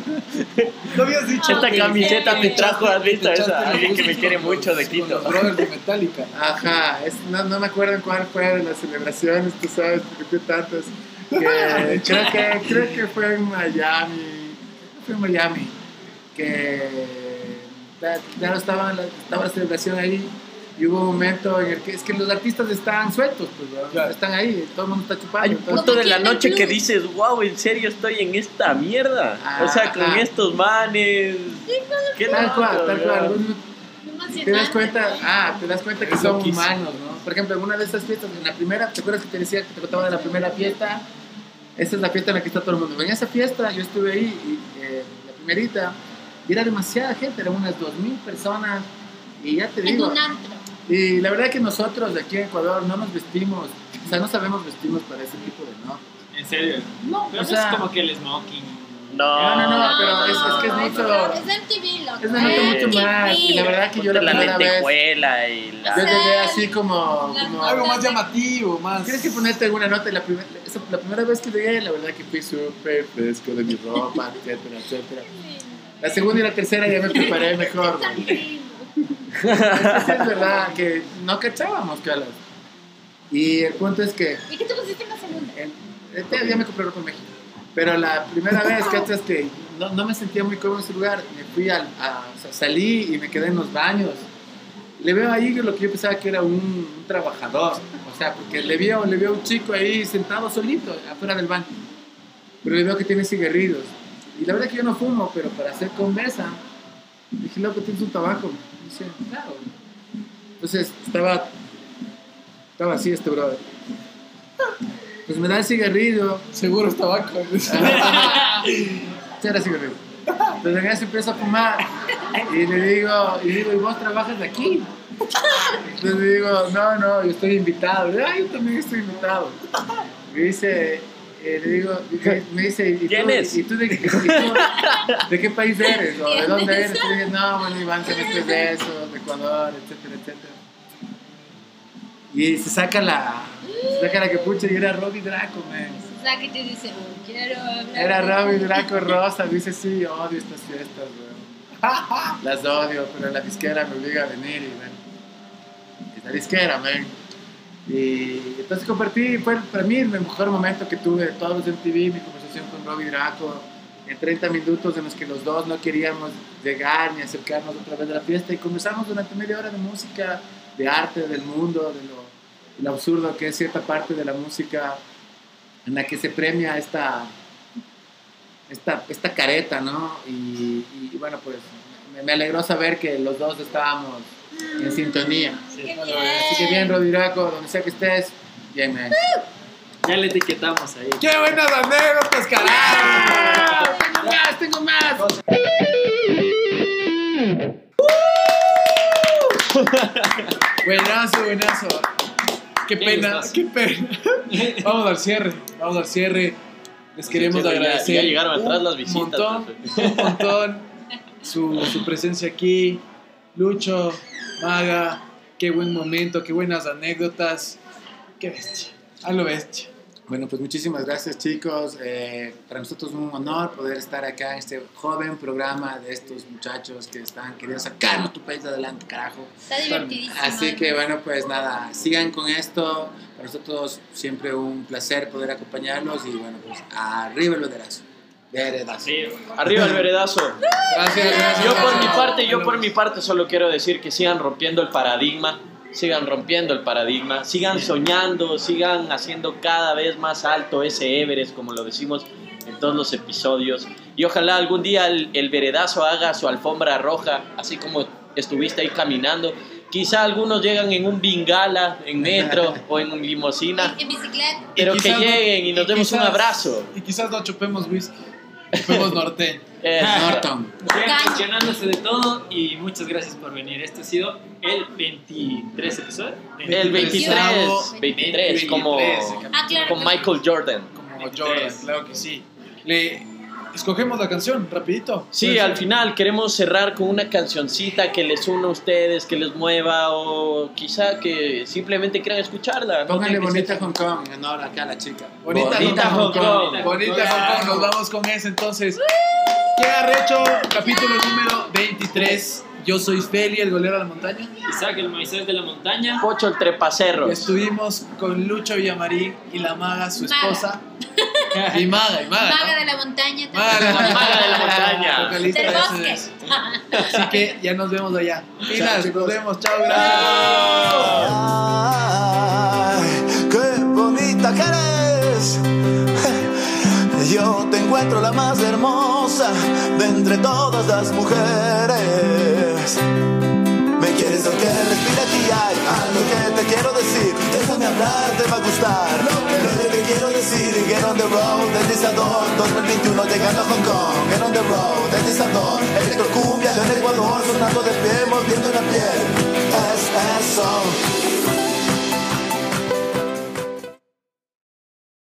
No habías dicho
Esta
que-
camiseta me trajo, ¿has visto esa? Alguien
los
que me quiere mucho de Quito.
Brothers de Metallica.
Ajá, es- no, no me acuerdo en cuál fue de las celebraciones, tú sabes, porque tú tantas. Que creo, que, creo que fue en Miami, fue en Miami, que ya, no estaba, estaba la celebración ahí y hubo un momento en el que es que los artistas están sueltos, pues.
Claro.
están ahí, todo el mundo está chupando.
Hay un
entonces-
punto de la
en
noche que dices, wow, en serio estoy en esta mierda. O sea, con
Ajá.
estos manes. ¿Qué
Tal cual, tal cual. Te das cuenta, ah, te das cuenta que son humanos, ¿no? Por ejemplo, en una de esas fiestas, en la primera, ¿te acuerdas que te decía que te contaba de la primera fiesta? Esa es la fiesta en la que está todo el mundo. En esa fiesta yo estuve ahí, y, eh, la primerita, y era demasiada gente, eran unas 2.000 personas, y ya te
En
digo,
un antro.
Y la verdad que nosotros de aquí en Ecuador no nos vestimos, o sea, no sabemos vestirnos para ese tipo de, ¿no?
En serio.
No,
Pero
o
no
sea,
es como que el smoking.
No,
No, no, no. pero es- es que es mucho-
Es MTV, loco.
es de mucho
MTV.
más, y la verdad que yo la
la
primera vez,
y
yo
la...
O sea,
llegué así como... como
Algo más llamativo, más.
Tienes que ponerte alguna nota. La, primer- esa- la primera vez que llegué, la verdad que fui súper fresco de mi ropa, etcétera, etcétera. La segunda y la tercera ya me preparé mejor. Es verdad que no cachábamos, calas. Y el punto es que
¿Y qué te pusiste en la segunda?
este ya me compré ropa en México. Pero la primera vez, cachas que no, no me sentía muy cómodo en ese lugar. Me fui al, a, o sea, salí y me quedé en los baños. Le veo ahí lo que yo pensaba que era un, un trabajador. O sea, porque le veo, le veo a un chico ahí sentado solito afuera del baño. Pero le veo que tiene cigarrillos. Y la verdad que yo no fumo, pero para hacer conversa, dije, loco, tienes un tabaco. Y dice, claro. Entonces estaba, estaba así este brother. Pues me da el cigarrillo.
Seguro es tabaco.
Sí, era cigarrillo. Entonces en eso empiezo a fumar y le digo, y digo, ¿y vos trabajas de aquí? Entonces le digo, no, no, yo estoy invitado. Ah, yo también estoy invitado. Y dice, eh, le digo, me, me dice, ¿y
¿Quién
tú,
es?
¿y tú, de, y tú de qué país eres? ¿O de dónde eres? Y le dije, no, bueno, Iván, que no es de eso, de Ecuador, etcétera, etcétera. Y se saca la, se saca la capucha y era Robbie Draco, man.
O sea, que te dice, "Oh, quiero hablar.
Era Robbie Draco Rosa, dice, sí, odio estas fiestas, weón. Las odio, pero la disquera me obliga a venir y, bueno, es la disquera, man. Y entonces compartí, fue para mí el mejor momento que tuve de todos los MTV, mi conversación con Robbie Draco, en 30 minutos en los que los dos no queríamos llegar ni acercarnos otra vez de la fiesta y conversamos durante media hora de música, de arte, del mundo, de absurdo que es cierta parte de la música en la que se premia esta, esta, esta careta, ¿no? Y, bueno, pues me alegró saber que los dos estábamos en sintonía. Así que bien, Rodiraco, donde sea que estés, bien, man.
Ya le etiquetamos ahí.
¡Qué buenas anécdotas, carajo! ¡Tengo más, tengo más! Buenazo, buenazo. Qué pena, qué pena. Vamos al cierre, vamos al cierre. Les queremos agradecer.
ya llegaron atrás
un
las visitas,
Montón,
pues.
un montón. Su, su presencia aquí. Lucho, Maga, qué buen momento, qué buenas anécdotas. Qué bestia, a lo bestia. Bueno, pues muchísimas gracias chicos. Eh, para nosotros es un honor poder estar acá en este joven programa de estos muchachos que están queriendo sacarnos tu país adelante, carajo.
Está divertidísimo.
Así que bueno, pues nada, sigan con esto. Para nosotros siempre un placer poder acompañarlos y bueno, pues arriba el vederazo. Veredazo.
Sí,
Arriba el veredazo.
Gracias, gracias.
Yo por mi parte, yo por mi parte solo quiero decir que sigan rompiendo el paradigma, sigan rompiendo el paradigma, sigan soñando, sigan haciendo cada vez más alto ese Everest, como lo decimos en todos los episodios. Y ojalá algún día el, el veredazo haga su alfombra roja, así como estuviste ahí caminando. Quizá algunos llegan en un bingala, en metro o en limosina,
En, bicicleta.
pero que lleguen y nos demos un abrazo.
Y quizás no chupemos whisky. Chupemos norteño.
Eh,
Norton.
cuestionándose de todo y muchas gracias por venir. Este ha sido el 23 episodio.
el 23, 23, como,
23,
Ah,
con Michael Jordan.
Como Jordan, claro que sí. Le escogemos la canción, rapidito.
Sí, al final queremos cerrar con una cancioncita que les una a ustedes, que les mueva o quizá que simplemente quieran escucharla.
Pónganle bonita
ser-
Hong Kong en honor acá a la chica.
Bonita,
Bonita
Hong Kong.
Hong Kong.
Bonita Hong Kong. Nos vamos con esa entonces. ¿Qué arrecho? Capítulo número 23. Yo soy Feli, el golero de la montaña.
Isaac, el Moisés de la montaña.
Pocho el trepacerros.
Estuvimos con Lucho Villamarín y la maga, su
Maga.
esposa. Y maga, y maga.
Maga
¿no?
de la montaña.
Maga,
también.
La maga de la montaña.
Vocalista
Del
de
bosque.
Así que ya nos vemos allá. Pilas,
Chao,
nos vemos. Chao, gracias.
Qué bonita que eres. Yo te encuentro la más hermosa de entre todas las mujeres. Me quieres lo que respira aquí hay algo que te quiero decir. Déjame hablar, te va a gustar. Lo que te quiero decir. Get on the road, deslizador 2021 llegando a Hong Kong. Get on the road, deslizador. Electrocumbia en Ecuador, sonando de pie, moviendo la piel. Es eso.